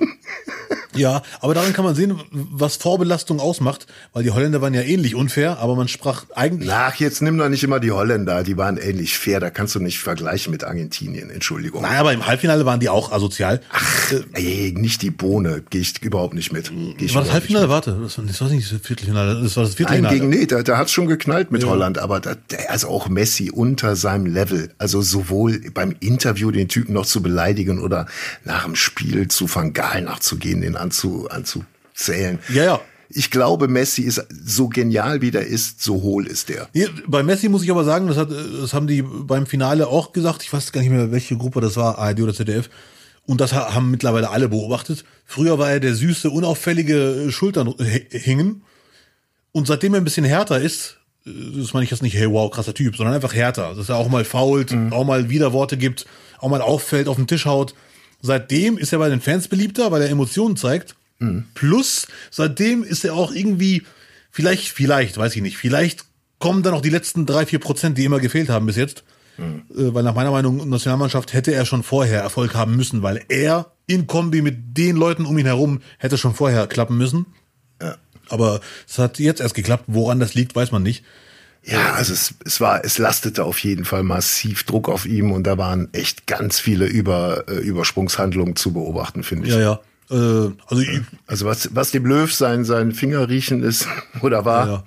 Ja, aber daran kann man sehen, was Vorbelastung ausmacht, weil die Holländer waren ja ähnlich unfair, aber man sprach eigentlich. Ach, jetzt nimm doch nicht immer die Holländer, die waren ähnlich fair, da kannst du nicht vergleichen mit Argentinien, Entschuldigung. Nein, aber im Halbfinale waren die auch asozial. Ach, äh, Ey, nicht die Bohne, gehe ich überhaupt nicht mit. Geh ich war das Halbfinale? Warte, das war, war nicht das Viertelfinale, das war das Nein, Viertelfinale. gegen nee, da, da hat's schon geknallt mit Holland, aber da, also auch Messi unter seinem Level. Also sowohl beim Interview den Typen noch zu beleidigen oder nach dem Spiel zu Van Gaal nachzugehen, den anzu, anzuzählen. Ja, ja. Ich glaube, Messi ist so genial wie der ist, so hohl ist der. Hier, bei Messi muss ich aber sagen, das, hat, das haben die beim Finale auch gesagt. Ich weiß gar nicht mehr, welche Gruppe das war, ARD oder ZDF. Und das ha- haben mittlerweile alle beobachtet. Früher war er der süße, unauffällige Schultern h- hingen. Und seitdem er ein bisschen härter ist, äh, das meine ich jetzt nicht, hey, wow, krasser Typ, sondern einfach härter. Dass er auch mal fault, auch mal Widerworte gibt, auch mal auffällt, auf den Tisch haut. Seitdem ist er bei den Fans beliebter, weil er Emotionen zeigt. Plus, seitdem ist er auch irgendwie, vielleicht, vielleicht, weiß ich nicht, vielleicht kommen dann noch die letzten drei, vier Prozent, die immer gefehlt haben bis jetzt. Äh, weil nach meiner Meinung, Nationalmannschaft hätte er schon vorher Erfolg haben müssen, weil er in Kombi mit den Leuten um ihn herum hätte schon vorher klappen müssen. Ja. Aber es hat jetzt erst geklappt. Woran das liegt, weiß man nicht. Ja, also es, es war, es lastete auf jeden Fall massiv Druck auf ihm und da waren echt ganz viele Über, äh, Übersprungshandlungen zu beobachten, finde ich. Ja, ja. Äh, also Also was, was dem Löw sein, sein Fingerriechen ist oder war, Ja.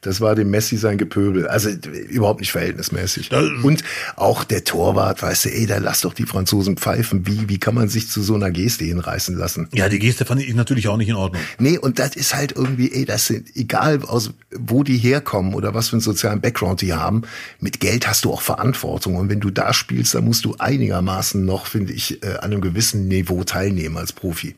Das war dem Messi sein Gepöbel. Also überhaupt nicht verhältnismäßig. Und auch der Torwart, weißt du, ey, da lass doch die Franzosen pfeifen. Wie, wie kann man sich zu so einer Geste hinreißen lassen? ja, die Geste fand ich natürlich auch nicht in Ordnung. Nee, und das ist halt irgendwie, ey, das sind, egal aus wo die herkommen oder was für einen sozialen Background die haben, mit Geld hast du auch Verantwortung. Und wenn du da spielst, dann musst du einigermaßen noch, finde ich, äh, an einem gewissen Niveau teilnehmen als Profi.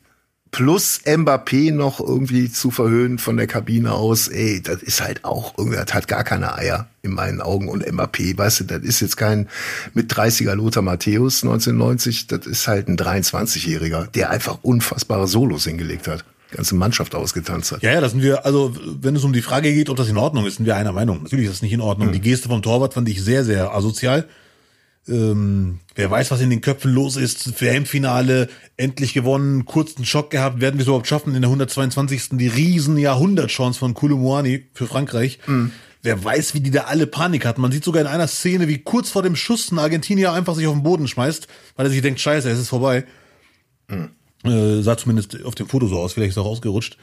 Plus Mbappé noch irgendwie zu verhöhnen von der Kabine aus, ey, das ist halt auch, irgendwie, das hat gar keine Eier in meinen Augen. Und Mbappé, weißt du, das ist jetzt kein mit 30er Lothar Matthäus 1990, das ist halt ein 23-Jähriger, der einfach unfassbare Solos hingelegt hat. Ganze Mannschaft ausgetanzt hat. Ja, ja, da sind wir, also wenn es um die Frage geht, ob das in Ordnung ist, sind wir einer Meinung. Natürlich ist das nicht in Ordnung. Die Geste vom Torwart fand ich sehr, sehr asozial. Ähm, wer weiß, was in den Köpfen los ist. WM-Finale, endlich gewonnen, kurzen Schock gehabt. Werden wir es überhaupt schaffen, in der 122. die riesen Jahrhundertchance von Koulibaly für Frankreich. Wer weiß, wie die da alle Panik hatten. Man sieht sogar in einer Szene, wie kurz vor dem Schuss ein Argentinier einfach sich auf den Boden schmeißt, weil er sich denkt, scheiße, es ist vorbei. Äh, sah zumindest auf dem Foto so aus, vielleicht ist er auch ausgerutscht.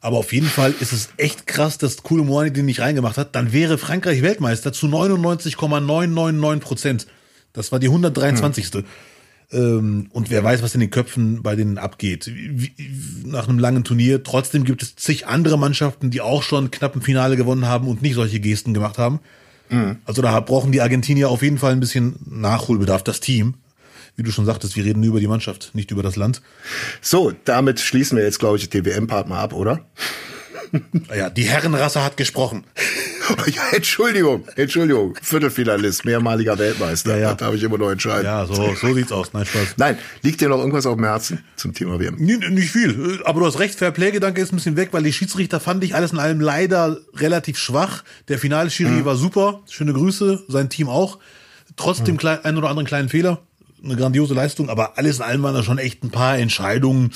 Aber auf jeden Fall ist es echt krass, dass Koulibaly den nicht reingemacht hat. Dann wäre Frankreich Weltmeister zu 99,999 Prozent. Das war die 123. Ähm, und wer weiß, was in den Köpfen bei denen abgeht. Wie, nach einem langen Turnier. Trotzdem gibt es zig andere Mannschaften, die auch schon knapp im Finale gewonnen haben und nicht solche Gesten gemacht haben. Mhm. Also da brauchen die Argentinier auf jeden Fall ein bisschen Nachholbedarf, das Team. Wie du schon sagtest, wir reden nur über die Mannschaft, nicht über das Land. So, damit schließen wir jetzt, glaube ich, den WM-Part mal ab, oder? Ja, die Herrenrasse hat gesprochen. Ja, Entschuldigung, Entschuldigung. Viertelfinalist, mehrmaliger Weltmeister. Ja, ja. Da habe ich immer noch entscheiden. Ja, so, so sieht's aus. Nein, Spaß. Nein, liegt dir noch irgendwas auf dem Herzen zum Thema WM? Nicht, nicht viel. Aber du hast recht, Fairplay-Gedanke ist ein bisschen weg, weil die Schiedsrichter fand ich alles in allem leider relativ schwach. Der Finalschiri mhm. war super. Schöne Grüße, sein Team auch. Trotzdem mhm. ein oder anderen kleinen Fehler. Eine grandiose Leistung, aber alles in allem waren da schon echt ein paar Entscheidungen,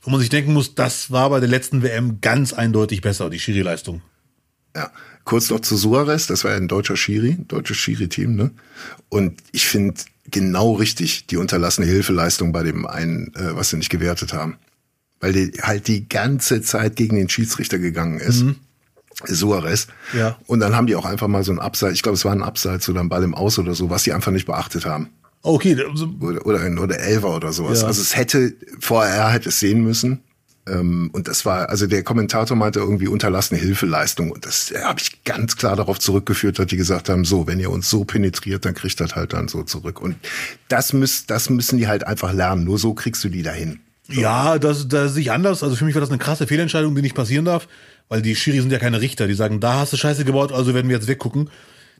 wo man sich denken muss, das war bei der letzten WM ganz eindeutig besser, die Schiri-Leistung. Ja, kurz noch zu Suarez, das war ja ein deutscher Schiri, deutsches Schiri-Team, ne? Und ich finde genau richtig die unterlassene Hilfeleistung bei dem einen, äh, was sie nicht gewertet haben. Weil die halt die ganze Zeit gegen den Schiedsrichter gegangen ist. Mhm. Suarez. Ja. Und dann haben die auch einfach mal so ein Abseits, ich glaube, es war ein Abseits oder ein Ball im Aus oder so, was sie einfach nicht beachtet haben. Okay. Oder, oder, ein, oder Elfer oder sowas. Ja. Also es hätte, vorher hätte es sehen müssen. Ähm, und das war, also der Kommentator meinte irgendwie unterlassene Hilfeleistung. Und das habe ich ganz klar darauf zurückgeführt, dass die gesagt haben, so, wenn ihr uns so penetriert, dann kriegt das halt dann so zurück. Und das, müsst, das müssen die halt einfach lernen. Nur so kriegst du die dahin. So. Ja, das, das sehe ich anders. Also für mich war das eine krasse Fehlentscheidung, die nicht passieren darf. Weil die Schiri sind ja keine Richter. Die sagen, da hast du Scheiße gebaut, also werden wir jetzt weggucken.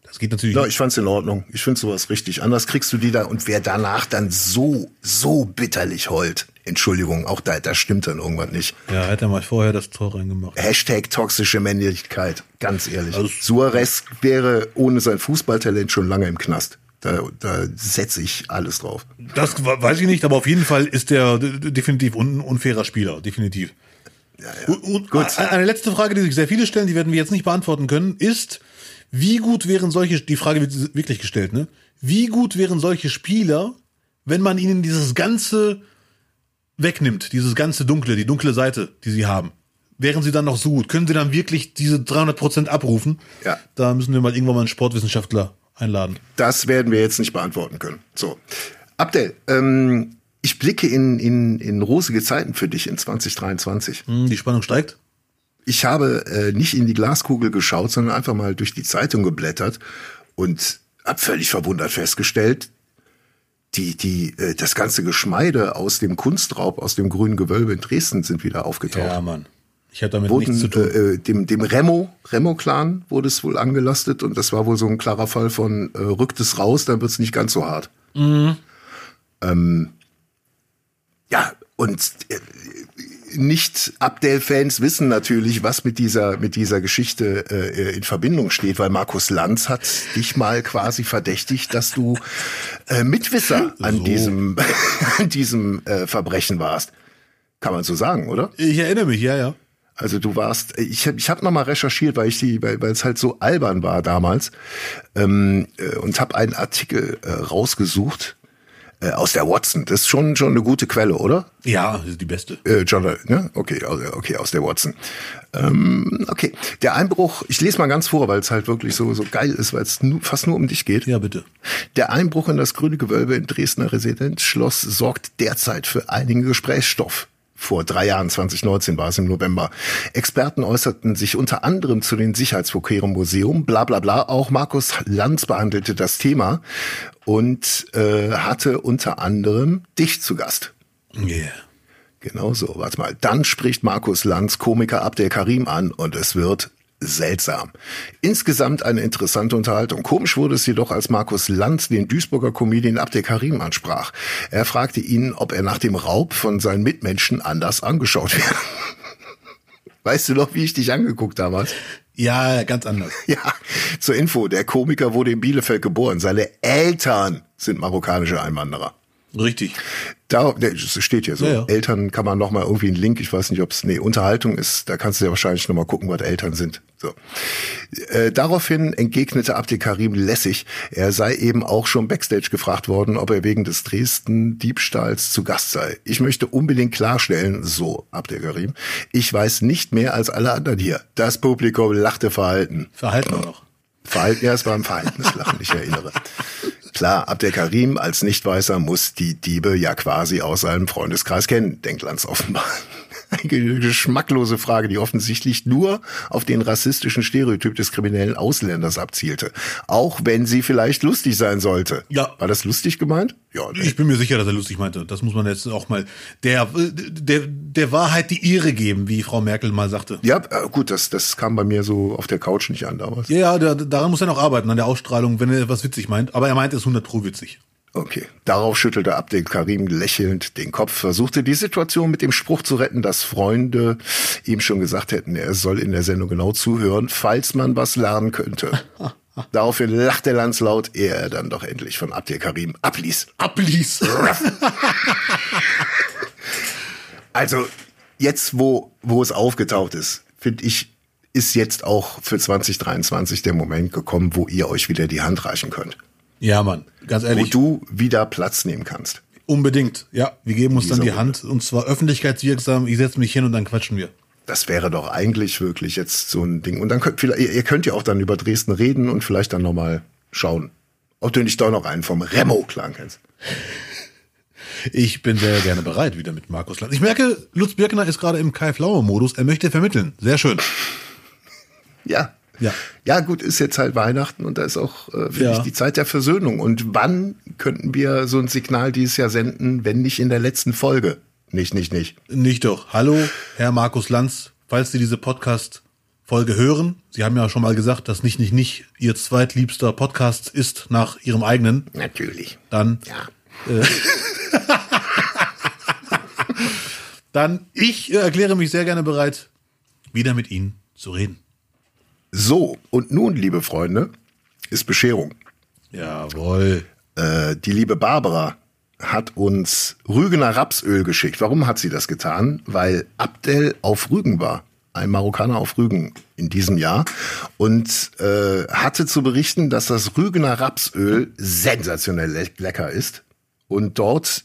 Das geht natürlich. Ja, ich fand's in Ordnung. Ich finde sowas richtig. Anders kriegst du die da und wer danach dann so, so bitterlich heult. Entschuldigung, auch da, da stimmt dann irgendwas nicht. Ja, hätte er mal vorher das Tor reingemacht. Hashtag toxische Männlichkeit, ganz ehrlich. Also, Suarez wäre ohne sein Fußballtalent schon lange im Knast. Da, da setze ich alles drauf. Das weiß ich nicht, aber auf jeden Fall ist der definitiv un unfairer Spieler, definitiv. Ja, ja. Und, Gut. Eine letzte Frage, die sich sehr viele stellen, die werden wir jetzt nicht beantworten können, ist, wie gut wären solche, die Frage wird wirklich gestellt, ne? Wie gut wären solche Spieler, wenn man ihnen dieses ganze wegnimmt, dieses ganze Dunkle, die dunkle Seite, die sie haben? Wären sie dann noch so gut? Können sie dann wirklich diese 300 Prozent abrufen? Ja. Da müssen wir mal irgendwann mal einen Sportwissenschaftler einladen. Das werden wir jetzt nicht beantworten können. So. Abdel, ähm, ich blicke in, in, in rosige Zeiten für dich in 2023. Hm, die Spannung steigt? Ich habe äh, nicht in die Glaskugel geschaut, sondern einfach mal durch die Zeitung geblättert und habe völlig verwundert festgestellt, die, die, äh, das ganze Geschmeide aus dem Kunstraub, aus dem grünen Gewölbe in Dresden sind wieder aufgetaucht. Ja, Mann. Ich hatte damit Wurden, nichts zu tun. Äh, dem, dem Remo, Remo-Clan wurde es wohl angelastet und das war wohl so ein klarer Fall von äh, rückt es raus, dann wird es nicht ganz so hart. Mhm. Ähm, ja, und äh, nicht-Abdel-Fans wissen natürlich, was mit dieser, mit dieser Geschichte äh, in Verbindung steht, weil Markus Lanz hat dich mal quasi verdächtigt, dass du äh, Mitwisser an so. diesem, an diesem äh, Verbrechen warst. Kann man so sagen, oder? Ich erinnere mich, ja, ja. Also du warst, ich habe ich hab nochmal recherchiert, weil ich die, weil, weil es halt so albern war damals ähm, äh, und habe einen Artikel äh, rausgesucht äh, aus der Watson. Das ist schon, schon eine gute Quelle, oder? Ja, das ist die beste. Äh, John, ne? Okay, okay, aus der Watson. Ähm, okay, der Einbruch, ich lese mal ganz vor, weil es halt wirklich so, so geil ist, weil es nu, fast nur um dich geht. Ja, bitte. Der Einbruch in das grüne Gewölbe im Dresdner Residenzschloss sorgt derzeit für einigen Gesprächsstoff vor drei Jahren, 2019 war es im November. Experten äußerten sich unter anderem zu den Sicherheitsvorkehrungen Museum, bla bla bla. Auch Markus Lanz behandelte das Thema und äh, hatte unter anderem dich zu Gast. Yeah. Genau so, warte mal. Dann spricht Markus Lanz Komiker Abdel Karim an und es wird seltsam. Insgesamt eine interessante Unterhaltung. Komisch wurde es jedoch, als Markus Lanz den Duisburger Comedian Abdel Karim ansprach. Er fragte ihn, ob er nach dem Raub von seinen Mitmenschen anders angeschaut werde. Weißt du noch, wie ich dich angeguckt damals? Ja, ganz anders. Ja, zur Info, der Komiker wurde in Bielefeld geboren. Seine Eltern sind marokkanische Einwanderer. Richtig. Da das steht hier so. Ja, ja. Eltern kann man noch mal irgendwie einen Link, ich weiß nicht, ob es nee, Unterhaltung ist, da kannst du ja wahrscheinlich noch mal gucken, was Eltern sind. So. Äh, daraufhin entgegnete Abdel Karim lässig, er sei eben auch schon backstage gefragt worden, ob er wegen des Dresden Diebstahls zu Gast sei. Ich möchte unbedingt klarstellen, so Abdel Karim, ich weiß nicht mehr als alle anderen hier. Das Publikum lachte verhalten. Verhalten auch noch. Verhalten, ja, es war ein verhaltenes Lachen, ich erinnere. Klar, Abdel Karim als Nichtweißer muss die Diebe ja quasi aus seinem Freundeskreis kennen, denkt Lanz offenbar. Eine geschmacklose Frage, die offensichtlich nur auf den rassistischen Stereotyp des kriminellen Ausländers abzielte. Auch wenn sie vielleicht lustig sein sollte. Ja. War das lustig gemeint? Ja, ich bin mir sicher, dass er lustig meinte. Das muss man jetzt auch mal der, der, der Wahrheit die Ehre geben, wie Frau Merkel mal sagte. Ja, äh, gut, das, das kam bei mir so auf der Couch nicht an damals. Ja, ja, daran muss er noch arbeiten, an der Ausstrahlung, wenn er was witzig meint. Aber er meint es 100 pro witzig. Okay. Darauf schüttelte Abdel Karim lächelnd den Kopf, versuchte die Situation mit dem Spruch zu retten, dass Freunde ihm schon gesagt hätten, er soll in der Sendung genau zuhören, falls man was lernen könnte. Daraufhin lachte Lanz laut, ehe er dann doch endlich von Abdel Karim abließ. Abließ. also, jetzt, wo, wo es aufgetaucht ist, finde ich, ist jetzt auch für 2023 der Moment gekommen, wo ihr euch wieder die Hand reichen könnt. Ja, Mann, ganz ehrlich. Wo du wieder Platz nehmen kannst. Unbedingt, ja. Wir geben uns dann die Hand und zwar öffentlichkeitswirksam. Ich setze mich hin und dann quatschen wir. Das wäre doch eigentlich wirklich jetzt so ein Ding. Und dann könnt vielleicht, ihr könnt ja auch dann über Dresden reden und vielleicht dann nochmal schauen, ob du nicht doch noch einen vom Remo-Clan kennst. Ich bin sehr gerne bereit wieder mit Markus Lanz. Ich merke, Lutz Birkner ist gerade im Kai Flower-Modus. Er möchte vermitteln. Sehr schön. Ja, ja. Ja, gut, ist jetzt halt Weihnachten und da ist auch, äh, finde Ja. ich, die Zeit der Versöhnung. Und wann könnten wir so ein Signal dieses Jahr senden, wenn nicht in der letzten Folge? Nicht, nicht, nicht. Nicht doch. Hallo, Herr Markus Lanz, falls Sie diese Podcast-Folge hören. Sie haben ja schon mal gesagt, dass nicht, nicht, nicht Ihr zweitliebster Podcast ist nach Ihrem eigenen. Natürlich. Dann, Ja. dann, ich äh, erkläre mich sehr gerne bereit, wieder mit Ihnen zu reden. So, und nun, liebe Freunde, ist Bescherung. Jawohl. Äh, die liebe Barbara hat uns Rügener Rapsöl geschickt. Warum hat sie das getan? Weil Abdel auf Rügen war. Ein Marokkaner auf Rügen in diesem Jahr. Und äh, hatte zu berichten, dass das Rügener Rapsöl sensationell le lecker ist. Und dort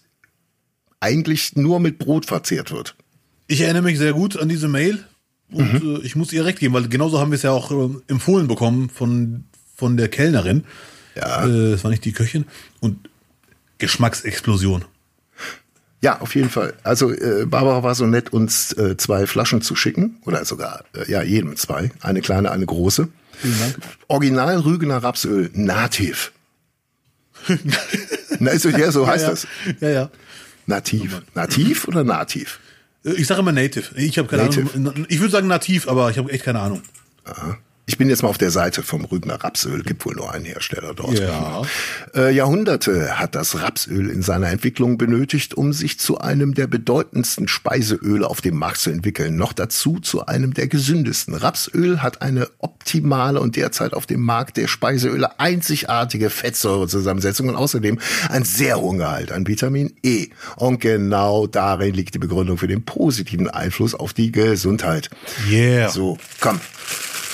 eigentlich nur mit Brot verzehrt wird. Ich erinnere mich sehr gut an diese Mail und Mhm. äh, ich muss ihr recht geben, weil genauso haben wir es ja auch äh, empfohlen bekommen von, von der Kellnerin. Ja. Äh, das war nicht die Köchin. Und Geschmacksexplosion. Ja, auf jeden Fall. Also äh, Barbara war so nett, uns äh, zwei Flaschen zu schicken. Oder sogar, äh, ja, jedem zwei. Eine kleine, eine große. Vielen Dank. Original Rügener Rapsöl, nativ. Na, ist, ja, so heißt ja, das. Ja, ja. Nativ. Nativ oder nativ? Äh, Ich sage immer Native. Ich habe keine Native. Ahnung. Ich würde sagen Nativ, aber ich habe echt keine Ahnung. Ich bin jetzt mal auf der Seite vom Rügener Rapsöl. Gibt wohl nur einen Hersteller dort. Ja. Äh, Jahrhunderte hat das Rapsöl in seiner Entwicklung benötigt, um sich zu einem der bedeutendsten Speiseöle auf dem Markt zu entwickeln. Noch dazu zu einem der gesündesten. Rapsöl hat eine optimale und derzeit auf dem Markt der Speiseöle einzigartige Fettsäurezusammensetzung und außerdem einen sehr hohen Gehalt an Vitamin E. Und genau darin liegt die Begründung für den positiven Einfluss auf die Gesundheit. Yeah. So, komm.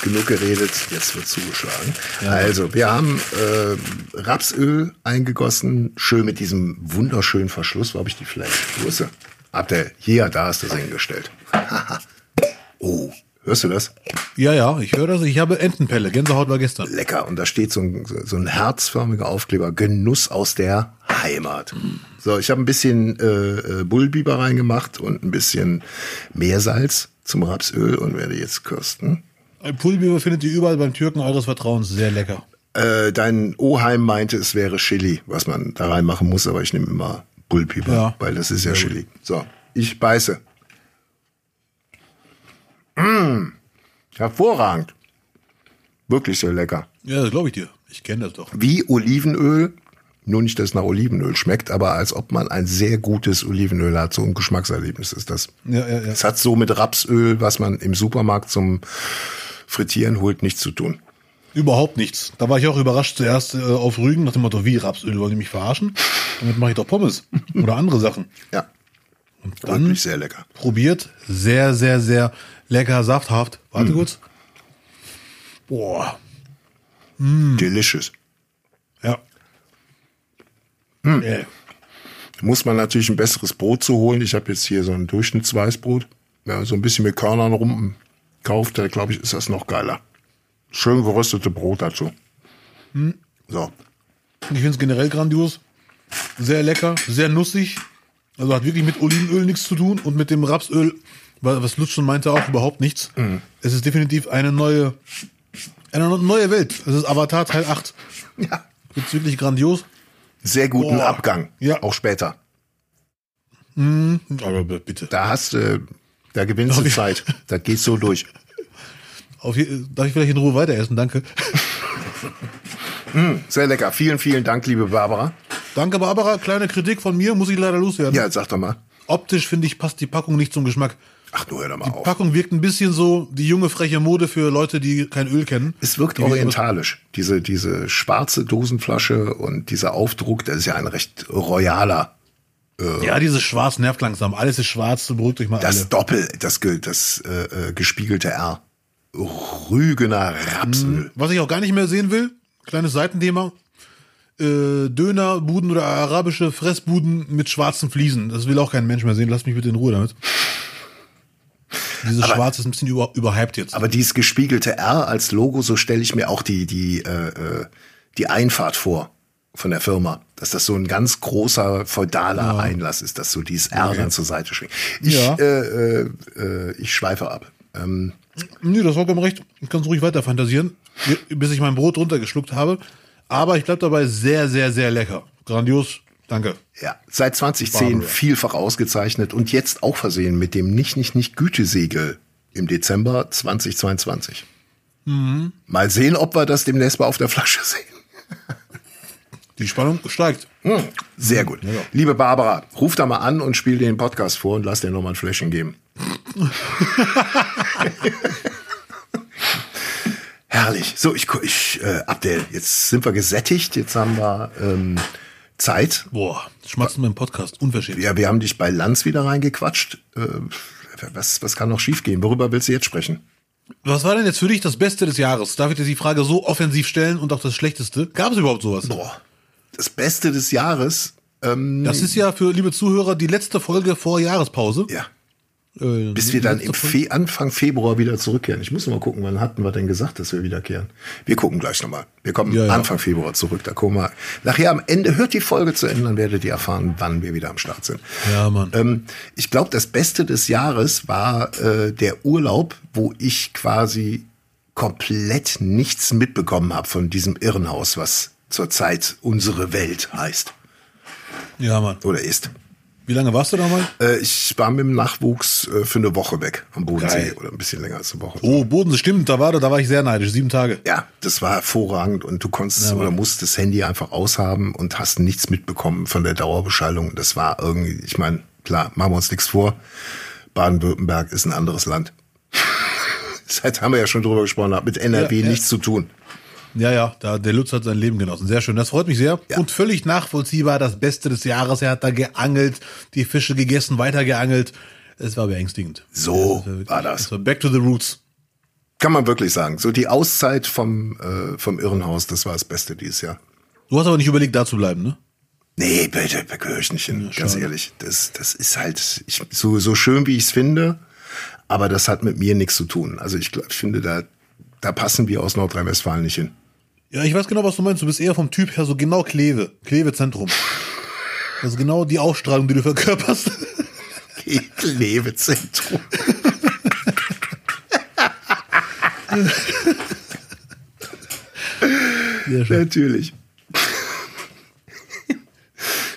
Genug geredet, jetzt wird zugeschlagen. Also, wir haben äh, Rapsöl eingegossen, schön mit diesem wunderschönen Verschluss. Wo habe ich die Flasche? Wo ist sie? Abdel, hier, da ist das hingestellt. oh, hörst du das? Ja, ja, ich höre das. Ich habe Entenpelle. Gänsehaut war gestern. Lecker. Und da steht so ein, so ein herzförmiger Aufkleber. Genuss aus der Heimat. So, ich habe ein bisschen äh, äh, Bullbiber reingemacht und ein bisschen Meersalz zum Rapsöl und werde jetzt kosten. Ein Pulbiber findet ihr überall beim Türken eures Vertrauens. Sehr lecker. Äh, dein Oheim meinte, es wäre Chili, was man da reinmachen muss, aber ich nehme immer Bullpieper, Ja. weil das ist ja Chili. So, ich beiße. Mmh, hervorragend. Wirklich sehr lecker. Ja, das glaube ich dir. Ich kenne das doch. Wie Olivenöl, nur nicht, dass es nach Olivenöl schmeckt, aber als ob man ein sehr gutes Olivenöl hat. So ein Geschmackserlebnis ist das. Ja, ja, ja. Es hat so mit Rapsöl, was man im Supermarkt zum Frittieren holt, nichts zu tun. Überhaupt nichts. Da war ich auch überrascht zuerst äh, auf Rügen nach dem Motto, wie Rapsöl, wollen die mich verarschen? Damit mache ich doch Pommes oder andere Sachen. Ja, Und dann wirklich sehr lecker. probiert, sehr, sehr, sehr lecker, safthaft. Warte kurz. Boah, Delicious. ja. Äh, muss man natürlich ein besseres Brot zu holen. Ich habe jetzt hier so ein Durchschnittsweißbrot. Ja, so ein bisschen mit Körnern rum gekauft. Da glaube ich, ist das noch geiler. Schön geröstete Brot dazu. So. Ich finde es generell grandios. Sehr lecker, sehr nussig. Also hat wirklich mit Olivenöl nichts zu tun und mit dem Rapsöl, wa- was Lutz schon meinte, auch überhaupt nichts. Es ist definitiv eine neue, eine neue Welt. Es ist Avatar Teil 8. Ja. Jetzt wirklich grandios. Sehr guten Boah. Abgang. Ja. Auch später. Aber b- bitte. Da hast du, da gewinnst du Zeit. Da gehst du durch. Auf, darf ich vielleicht in Ruhe weiter essen? Danke. Sehr lecker. Vielen, vielen Dank, liebe Barbara. Danke, Barbara. Kleine Kritik von mir, muss ich leider loswerden. Ja, sag doch mal. Optisch finde ich, passt die Packung nicht zum Geschmack. Ach, du hör doch mal Die auf. Packung wirkt ein bisschen so die junge freche Mode für Leute, die kein Öl kennen. Es wirkt Die- orientalisch. Diese, diese schwarze Dosenflasche und dieser Aufdruck, das ist ja ein recht royaler. Ja, dieses Schwarz nervt langsam. Alles ist schwarz, beruhigt euch mal Das alle. Doppel, das, das äh, äh, gespiegelte R. Rügener Rapsöl. Was ich auch gar nicht mehr sehen will, kleines Seitenthema. Äh, Dönerbuden oder arabische Fressbuden mit schwarzen Fliesen. Das will auch kein Mensch mehr sehen. Lass mich bitte in Ruhe damit. Dieses Aber- Schwarz ist ein bisschen über, überhyped jetzt. Aber dieses gespiegelte R als Logo, so stelle ich mir auch die, die, äh, äh, die Einfahrt vor von der Firma. Dass das so ein ganz großer feudaler Einlass ist, dass so dieses R dann zur Seite schwingt. Ich, Ja. äh, äh, äh, ich schweife ab. Ähm, Nee, das war vollkommen recht. Ich kann es ruhig weiter fantasieren, bis ich mein Brot runtergeschluckt habe. Aber ich bleib dabei sehr, sehr, sehr lecker. Grandios. Danke. ja, seit 2010 Barbara. vielfach ausgezeichnet und jetzt auch versehen mit dem nicht, nicht, nicht Gütesiegel im Dezember 2022. Mhm. Mal sehen, ob wir das demnächst mal auf der Flasche sehen. Die Spannung steigt. Hm, Sehr gut. Ja. Liebe Barbara, ruf da mal an und spiel den Podcast vor und lass dir nochmal ein Fläschchen geben. Herrlich. So, ich, ich äh, Abdel, jetzt sind wir gesättigt, jetzt haben wir ähm, Zeit. Boah, schmatzen beim Podcast. Unverschämt. Ja, wir haben dich bei Lanz wieder reingequatscht. Äh, was, was kann noch schiefgehen? Worüber willst du jetzt sprechen? Was war denn jetzt für dich das Beste des Jahres? Darf ich dir die Frage so offensiv stellen und auch das Schlechteste? Gab es überhaupt sowas? Boah, das Beste des Jahres. Ähm, Das ist ja für liebe Zuhörer die letzte Folge vor Jahrespause. ja, Äh, bis wir dann im Fe Anfang Februar wieder zurückkehren. Ich muss mal gucken, wann hatten wir denn gesagt, dass wir wiederkehren? Wir gucken gleich nochmal. Wir kommen Ja, ja. Anfang Februar zurück. Da kommen wir. Nachher am Ende hört die Folge zu Ende, dann werdet ihr erfahren, wann wir wieder am Start sind. Ja, Mann. Ähm, ich glaube, das Beste des Jahres war äh, der Urlaub, wo ich quasi komplett nichts mitbekommen habe von diesem Irrenhaus, was zurzeit unsere Welt heißt Ja, Mann. oder ist. Wie lange warst du da mal? Äh, ich war mit dem Nachwuchs äh, für eine Woche weg am Bodensee Geil. oder ein bisschen länger als eine Woche. Oh, Bodensee, stimmt, da war, da war ich sehr neidisch. Sieben Tage. Ja, das war hervorragend und du konntest Ja, oder musst das Handy einfach aushaben und hast nichts mitbekommen von der Dauerbeschallung. Das war irgendwie, ich meine, klar, machen wir uns nichts vor. Baden-Württemberg ist ein anderes Land. Seit haben wir ja schon drüber gesprochen, hat mit NRW Ja, ja. nichts zu tun. Ja, ja, da, der Lutz hat sein Leben genossen. Sehr schön. Das freut mich sehr. Ja. Und völlig nachvollziehbar, das Beste des Jahres. Er hat da geangelt, die Fische gegessen, weiter geangelt. Es war beängstigend. So wirklich- war das. War back to the roots. Kann man wirklich sagen. So die Auszeit vom, äh, vom Irrenhaus, das war das Beste dieses Jahr. Du hast aber nicht überlegt, da zu bleiben, ne? Nee, bitte, da gehöre ich nicht hin, ganz ehrlich. Das, das ist halt ich, so, so schön, wie ich es finde, aber das hat mit mir nichts zu tun. Also ich, glaub, ich finde, da, da passen wir aus Nordrhein-Westfalen nicht hin. Ja, ich weiß genau, was du meinst. Du bist eher vom Typ her so genau Kleve. Kleve-Zentrum. Das ist genau die Ausstrahlung, die du verkörperst. Klevezentrum. Natürlich.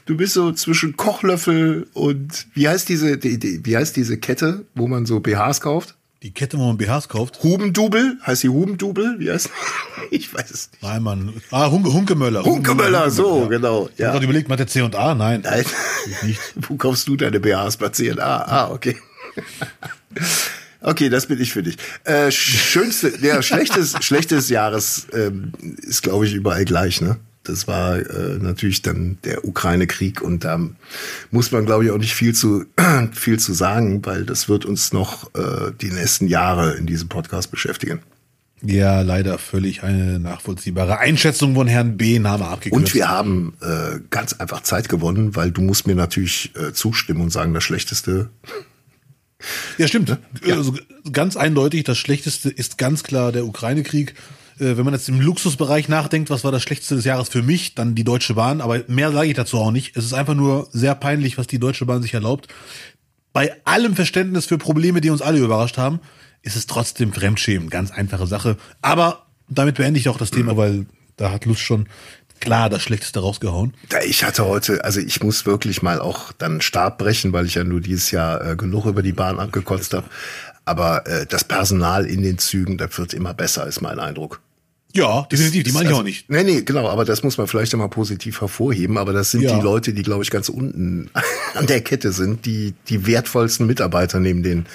Du bist so zwischen Kochlöffel und wie heißt diese, die, die, wie heißt diese Kette, wo man so BHs kauft? Die Kette, wo man BHs kauft. Hubendubel? Heißt die Hubendubel? Wie heißt? Ich weiß es nicht. Nein, Mann. Ah, Hunke, Hunkemöller. Hunkemöller, so, genau. Ich habe Ja. gerade überlegt, macht der C&A? Nein. Nein. Nicht. Wo kaufst du deine BHs platziert? Ah, ah, okay. Okay, das bin ich für dich. Äh, schönste, ja, schlechtes, schlechtes Jahres ähm, ist, glaube ich, überall gleich, ne? Das war äh, natürlich dann der Ukraine-Krieg und da muss man, glaube ich, auch nicht viel zu viel zu sagen, weil das wird uns noch äh, die nächsten Jahre in diesem Podcast beschäftigen. Ja, leider völlig eine nachvollziehbare Einschätzung von Herrn B. Name abgekürzt. Und wir haben äh, ganz einfach Zeit gewonnen, weil du musst mir natürlich äh, zustimmen und sagen, das Schlechteste Ja, stimmt. Ja. Also ganz eindeutig, das Schlechteste ist ganz klar der Ukraine-Krieg. Äh, wenn man jetzt im Luxusbereich nachdenkt, was war das Schlechteste des Jahres für mich, dann die Deutsche Bahn. Aber mehr sage ich dazu auch nicht. Es ist einfach nur sehr peinlich, was die Deutsche Bahn sich erlaubt. Bei allem Verständnis für Probleme, die uns alle überrascht haben, ist es trotzdem Fremdschämen. Ganz einfache Sache. Aber damit beende ich auch das Thema, weil da hat Lust schon klar das Schlechteste rausgehauen. Ich hatte heute, also ich muss wirklich mal auch dann Stab brechen, weil ich ja nur dieses Jahr äh, genug über die Bahn abgekotzt habe. Aber äh, das Personal in den Zügen, das wird immer besser, ist mein Eindruck. Ja, definitiv, die meine ich also, auch nicht. Nee, nee, genau, aber das muss man vielleicht immer positiv hervorheben. Aber das sind ja. die Leute, die, glaube ich, ganz unten an der Kette sind, die die wertvollsten Mitarbeiter neben den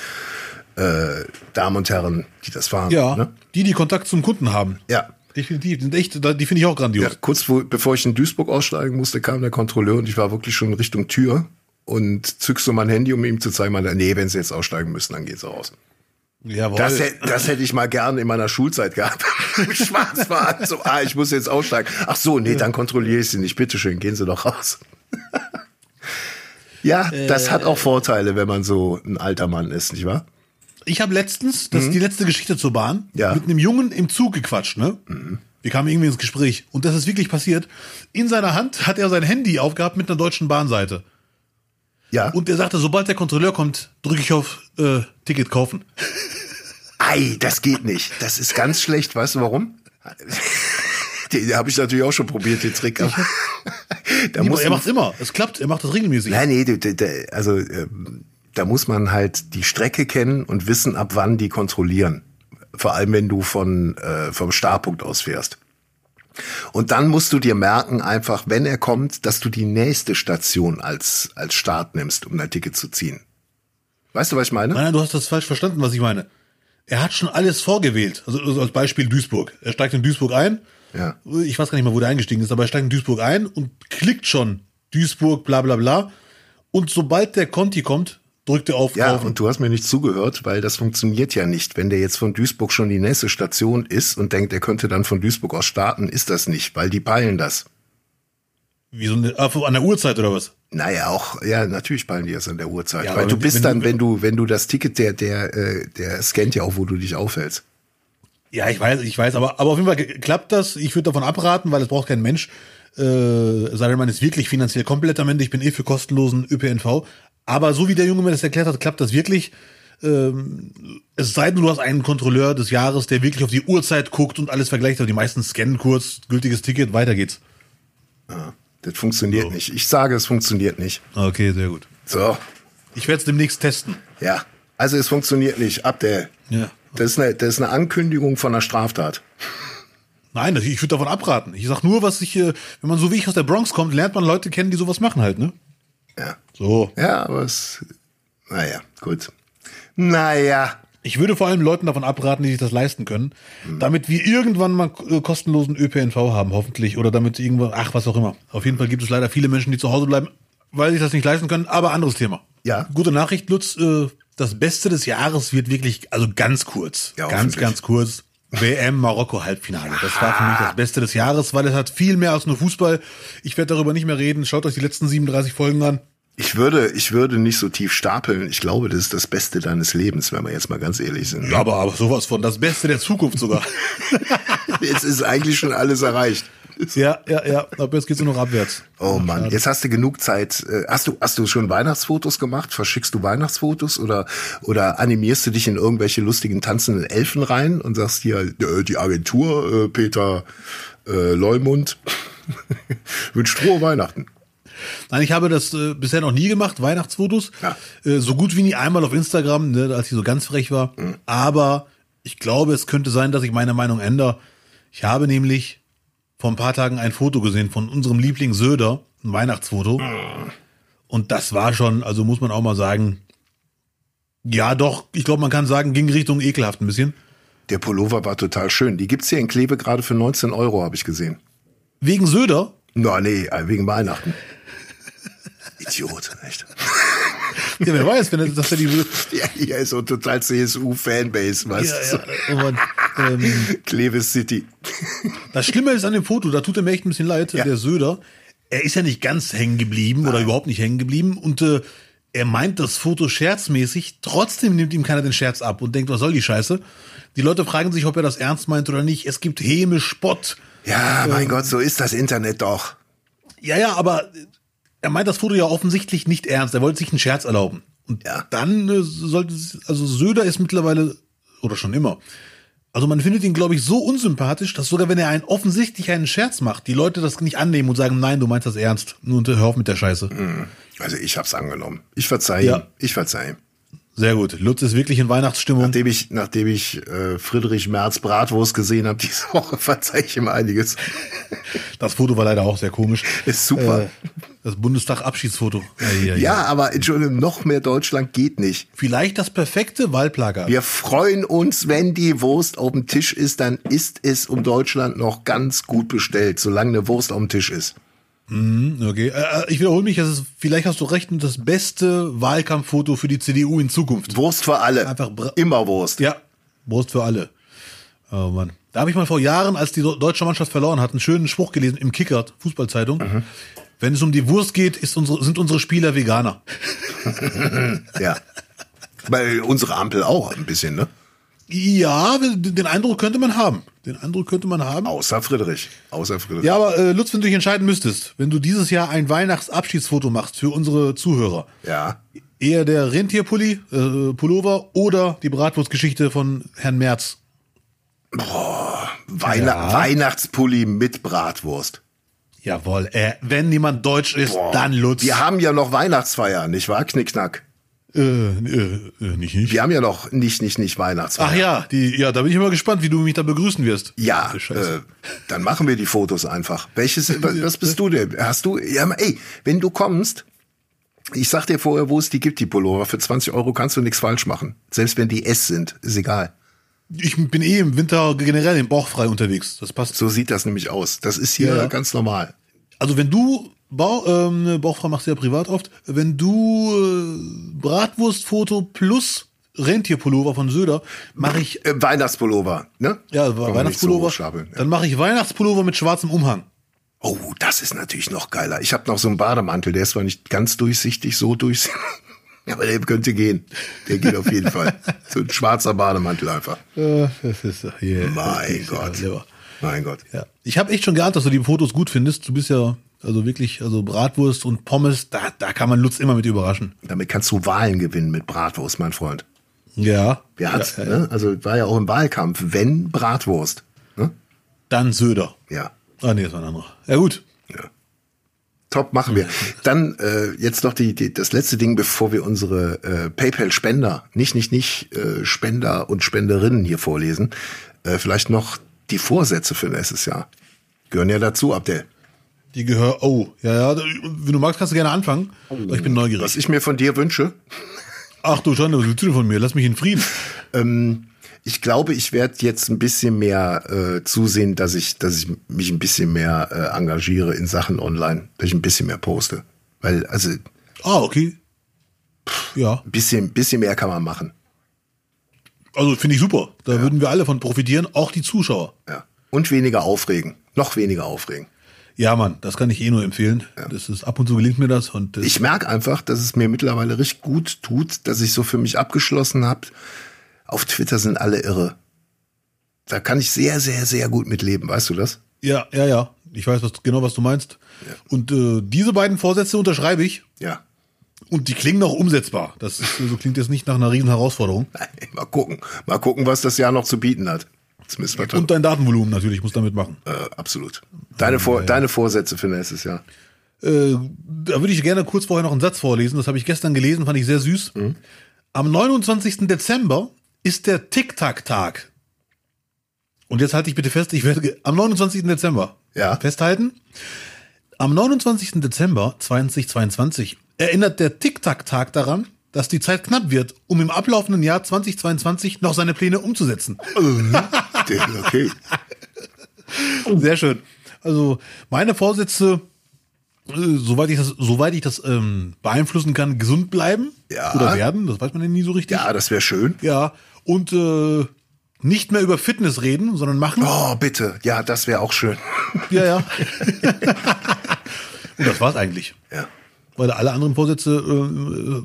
äh, Damen und Herren, die das fahren. Ja, ne? die, die Kontakt zum Kunden haben. Ja, Definitiv, die sind echt, die finde ich auch grandios. Ja, kurz vor, bevor ich in Duisburg aussteigen musste, kam der Kontrolleur und ich war wirklich schon Richtung Tür und zückst so mein Handy, um ihm zu zeigen, meinte, nee, wenn sie jetzt aussteigen müssen, dann geht's raus. Jawohl. Das, das hätte ich mal gern in meiner Schulzeit gehabt. Schwarz war so, ah, ich muss jetzt aussteigen. Ach so, nee, dann kontrolliere ich sie nicht. Bitteschön, gehen Sie doch raus. ja, das äh, hat auch Vorteile, wenn man so ein alter Mann ist, nicht wahr? Ich habe letztens, das mhm. ist die letzte Geschichte zur Bahn, ja. mit einem Jungen im Zug gequatscht, ne? Mhm. Wir kamen irgendwie ins Gespräch und das ist wirklich passiert. In seiner Hand hat er sein Handy aufgehabt mit einer deutschen Bahnseite. Ja. Und er sagte, sobald der Kontrolleur kommt, drücke ich auf äh, Ticket kaufen. Ei, das geht nicht. Das ist ganz schlecht. Weißt du warum? Den habe ich natürlich auch schon probiert, den Trick. Aber da muss er macht immer. Es klappt. Er macht das regelmäßig. Nein, nee, also ähm, da muss man halt die Strecke kennen und wissen, ab wann die kontrollieren. Vor allem, wenn du von, äh, vom Startpunkt aus fährst. Und dann musst du dir merken, einfach, wenn er kommt, dass du die nächste Station als, als Start nimmst, um dein Ticket zu ziehen. Weißt du, was ich meine? Nein, nein, du hast das falsch verstanden, was ich meine. Er hat schon alles vorgewählt. Also, also als Beispiel Duisburg. Er steigt in Duisburg ein. Ja. Ich weiß gar nicht mal, wo der eingestiegen ist, aber er steigt in Duisburg ein und klickt schon Duisburg, bla bla bla. Und sobald der Conti kommt, drückt er auf Ja, kaufen. und du hast mir nicht zugehört, weil das funktioniert ja nicht. Wenn der jetzt von Duisburg schon die nächste Station ist und denkt, er könnte dann von Duisburg aus starten, ist das nicht, weil die peilen das. Wie so eine, ah, an der Uhrzeit oder was? Naja, auch, ja, natürlich peilen die das an der Uhrzeit. Ja, weil du bist wenn, dann, wenn du, wenn du das Ticket, der, der, äh, der scannt ja auch, wo du dich aufhältst. Ja, ich weiß, ich weiß, aber, aber auf jeden Fall klappt das. Ich würde davon abraten, weil es braucht kein Mensch. Äh, sei denn, man ist wirklich finanziell komplett am Ende. Ich bin eh für kostenlosen ÖPNV. Aber so wie der Junge mir das erklärt hat, klappt das wirklich. Ähm, es sei denn, du hast einen Kontrolleur des Jahres, der wirklich auf die Uhrzeit guckt und alles vergleicht, aber die meisten scannen kurz, gültiges Ticket, weiter geht's. Ah, das funktioniert so. nicht. Ich sage, es funktioniert nicht. Okay, sehr gut. So. Ich werde es demnächst testen. Ja, also es funktioniert nicht. Ab der. Ja. Das ist eine, das ist eine Ankündigung von einer Straftat. Nein, ich würde davon abraten. Ich sag nur, was ich, wenn man so wie ich aus der Bronx kommt, lernt man Leute kennen, die sowas machen halt, ne? Ja. So. Ja, aber es, naja, gut. Naja. Ich würde vor allem Leuten davon abraten, die sich das leisten können, hm. damit wir irgendwann mal kostenlosen ÖPNV haben, hoffentlich, oder damit irgendwann, ach, was auch immer. Auf jeden Fall gibt es leider viele Menschen, die zu Hause bleiben, weil sie sich das nicht leisten können, aber anderes Thema. Ja. Gute Nachricht, Lutz, äh, das Beste des Jahres wird wirklich, also ganz kurz, ja, ganz, ganz kurz, WM Marokko Halbfinale. Das war für mich das Beste des Jahres, weil es hat viel mehr als nur Fußball. Ich werde darüber nicht mehr reden. Schaut euch die letzten 37 Folgen an. Ich würde, ich würde nicht so tief stapeln. Ich glaube, das ist das Beste deines Lebens, wenn wir jetzt mal ganz ehrlich sind. Ja, aber, aber sowas von das Beste der Zukunft sogar. jetzt ist eigentlich schon alles erreicht. Ja, ja, ja. Aber jetzt geht's nur noch abwärts. Oh Mann, jetzt hast du genug Zeit. Äh, hast du, hast du schon Weihnachtsfotos gemacht? Verschickst du Weihnachtsfotos oder, oder animierst du dich in irgendwelche lustigen tanzenden Elfen rein und sagst hier, äh, die Agentur, äh, Peter äh, Leumund wünscht frohe Weihnachten. Nein, ich habe das äh, bisher noch nie gemacht, Weihnachtsfotos. Ja. Äh, so gut wie nie einmal auf Instagram, ne, als ich so ganz frech war. Mhm. Aber ich glaube, es könnte sein, dass ich meine Meinung ändere. Ich habe nämlich vor ein paar Tagen ein Foto gesehen von unserem Liebling Söder, ein Weihnachtsfoto. Und das war schon, also muss man auch mal sagen, ja doch, ich glaube, man kann sagen, ging Richtung ekelhaft ein bisschen. Der Pullover war total schön. Die gibt's hier in Kleve gerade für 19 Euro, habe ich gesehen. Wegen Söder? No, nee, äh, wegen Weihnachten. Idiot, echt. Ja, wer weiß, wenn er, dass er die. Ja, hier ist so total CSU-Fanbase, weißt ja, du? Ja, und, ähm, Kleve City. Das Schlimme ist an dem Foto, da tut er mir echt ein bisschen leid, ja. der Söder. Er ist ja nicht ganz hängen geblieben oder überhaupt nicht hängen geblieben und äh, er meint das Foto scherzmäßig, trotzdem nimmt ihm keiner den Scherz ab und denkt, was soll die Scheiße? Die Leute fragen sich, ob er das ernst meint oder nicht. Es gibt Häme, Spott. Ja, mein Gott, so ist das Internet doch. Ja, ja, aber er meint das Foto ja offensichtlich nicht ernst. Er wollte sich einen Scherz erlauben. Und Ja. dann äh, sollte, es- also Söder ist mittlerweile, oder schon immer, also man findet ihn, glaube ich, so unsympathisch, dass sogar wenn er einen offensichtlich einen Scherz macht, die Leute das nicht annehmen und sagen, nein, du meinst das ernst. Und hör auf mit der Scheiße. Also ich hab's angenommen. Ich verzeih Ja. ihm. Ich verzeih ihm. Sehr gut. Lutz ist wirklich in Weihnachtsstimmung. Nachdem ich, nachdem ich äh, Friedrich Merz Bratwurst gesehen habe diese Woche, verzeih ich ihm einiges. Das Foto war leider auch sehr komisch. Ist super. Äh, das Bundestag-Abschiedsfoto. Ja, ja, ja. Ja, aber Entschuldigung, noch mehr Deutschland geht nicht. Vielleicht das perfekte Wahlplakat. Wir freuen uns, wenn die Wurst auf dem Tisch ist, dann ist es um Deutschland noch ganz gut bestellt, solange eine Wurst auf dem Tisch ist. Okay, äh, ich wiederhole mich, es ist, vielleicht hast du recht, das beste Wahlkampffoto für die CDU in Zukunft. Wurst für alle. Einfach Immer Wurst. Ja, Brust für alle. Oh Mann. Da habe ich mal vor Jahren, als die deutsche Mannschaft verloren hat, einen schönen Spruch gelesen im Kicker, Fußballzeitung. Wenn es um die Wurst geht, ist unsere, sind unsere Spieler Veganer. Ja. Bei unserer Ampel auch ein bisschen, ne? Ja, den Eindruck könnte man haben. Den Eindruck könnte man haben. Außer Friedrich. Außer Friedrich. Ja, aber äh, Lutz, wenn du dich entscheiden müsstest, wenn du dieses Jahr ein Weihnachtsabschiedsfoto machst für unsere Zuhörer, Ja. eher der Rentierpulli, äh, Pullover oder die Bratwurstgeschichte von Herrn Merz. Weihna Ja. Weihnachtspulli mit Bratwurst. Jawohl, äh, wenn niemand deutsch ist, dann Lutz. Wir haben ja noch Weihnachtsfeier, nicht wahr? Knickknack. Äh, äh, äh, nicht, nicht. Wir haben ja noch nicht, nicht, nicht Weihnachtsfeier. Ach ja, die, ja, da bin ich immer gespannt, wie du mich da begrüßen wirst. Ja, äh, dann machen wir die Fotos einfach. Welches, was was bist du denn? Hast du, ja, ey, wenn du kommst, ich sag dir vorher, wo es die gibt, die Pullover. Für 20 Euro kannst du nichts falsch machen. Selbst wenn die S sind, ist egal. ich bin eh im Winter generell im Bauch frei unterwegs. Das passt. So sieht das nämlich aus. Das ist hier ja. ganz normal. Also wenn du Bau, ähm, Bauchfrei machst du ja privat oft, wenn du äh, Bratwurstfoto plus Rentierpullover von Söder, mache ich Äh, Weihnachtspullover, ne? ja so Weihnachtspullover, hochstapeln, ja. dann mache ich Weihnachtspullover mit schwarzem Umhang. Oh, das ist natürlich noch geiler. Ich habe noch so einen Bademantel, der ist zwar nicht ganz durchsichtig, so durchsichtig, aber der könnte gehen. Der geht auf jeden Fall. So ein schwarzer Bademantel einfach. Äh, das ist, yeah, Mein das ist Gott. Ja. Mein Gott. ja. Ich habe echt schon geahnt, dass du die Fotos gut findest. Du bist ja also wirklich, also Bratwurst und Pommes, da, da kann man Lutz immer mit überraschen. Damit kannst du Wahlen gewinnen mit Bratwurst, mein Freund. Ja. Wer hat's, ja, ja. ne? Also war ja auch im Wahlkampf, wenn Bratwurst. Ne? Dann Söder. Ja. Ah, nee, das war ein anderer. Ja, gut. ja. Top, machen wir. Dann äh, jetzt noch die, die, das letzte Ding, bevor wir unsere äh, PayPal-Spender, nicht, nicht, nicht äh, Spender und Spenderinnen hier vorlesen. Äh, vielleicht noch die Vorsätze für nächstes Jahr. Gehören ja dazu, Abdel. Die gehört. Oh, ja, ja. Wenn du magst, kannst du gerne anfangen. Ich bin neugierig. Was ich mir von dir wünsche, Ach du Schande, was willst du denn von mir? Lass mich in Frieden. ähm, ich glaube, ich werde jetzt ein bisschen mehr äh, zusehen, dass ich, dass ich mich ein bisschen mehr äh, engagiere in Sachen online, dass ich ein bisschen mehr poste. Weil, also ein Ah, okay. Ja, bisschen, bisschen mehr kann man machen. also finde ich super. Da würden wir alle von profitieren, auch die Zuschauer. Ja. Und weniger aufregen. Noch weniger aufregen. Ja, Mann, das kann ich eh nur empfehlen. Das ist ab und zu gelingt mir das und das, Ich merke einfach, dass es mir mittlerweile richtig gut tut, dass ich so für mich abgeschlossen habe. Auf Twitter sind alle irre. Da kann ich sehr, sehr, sehr gut mitleben, weißt du das? ja, ja, ja. Ich weiß was, genau, was du meinst. Und äh, diese beiden Vorsätze unterschreibe ich Ja. und die klingen auch umsetzbar. Das ist, so klingt jetzt nicht nach einer riesen Herausforderung. Mal gucken. Mal gucken, was das Jahr noch zu bieten hat. Wir Und dein Datenvolumen natürlich muss damit machen. äh, absolut. Deine, Vor deine Vorsätze für nächstes Jahr. Äh, da würde ich gerne kurz vorher noch einen Satz vorlesen. Das habe ich gestern gelesen, fand ich sehr süß. Am 29. Dezember ist der Tic-Tac-Tag. Und jetzt halte ich bitte fest, ich werde am 29. Dezember Ja. festhalten. Am 29. Dezember 2022 erinnert der Tic-Tac-Tag daran, dass die Zeit knapp wird, um im ablaufenden Jahr 2022 noch seine Pläne umzusetzen. okay. Sehr schön. Also meine Vorsätze, äh, soweit ich das, soweit ich das ähm, beeinflussen kann, gesund bleiben Ja. oder werden, das weiß man ja nie so richtig. Ja, das wäre schön. Ja. Und äh, nicht mehr über Fitness reden, sondern machen. Oh, bitte. Ja, das wäre auch schön. Ja, ja. Und das war's eigentlich. Ja. Weil alle anderen Vorsätze, äh,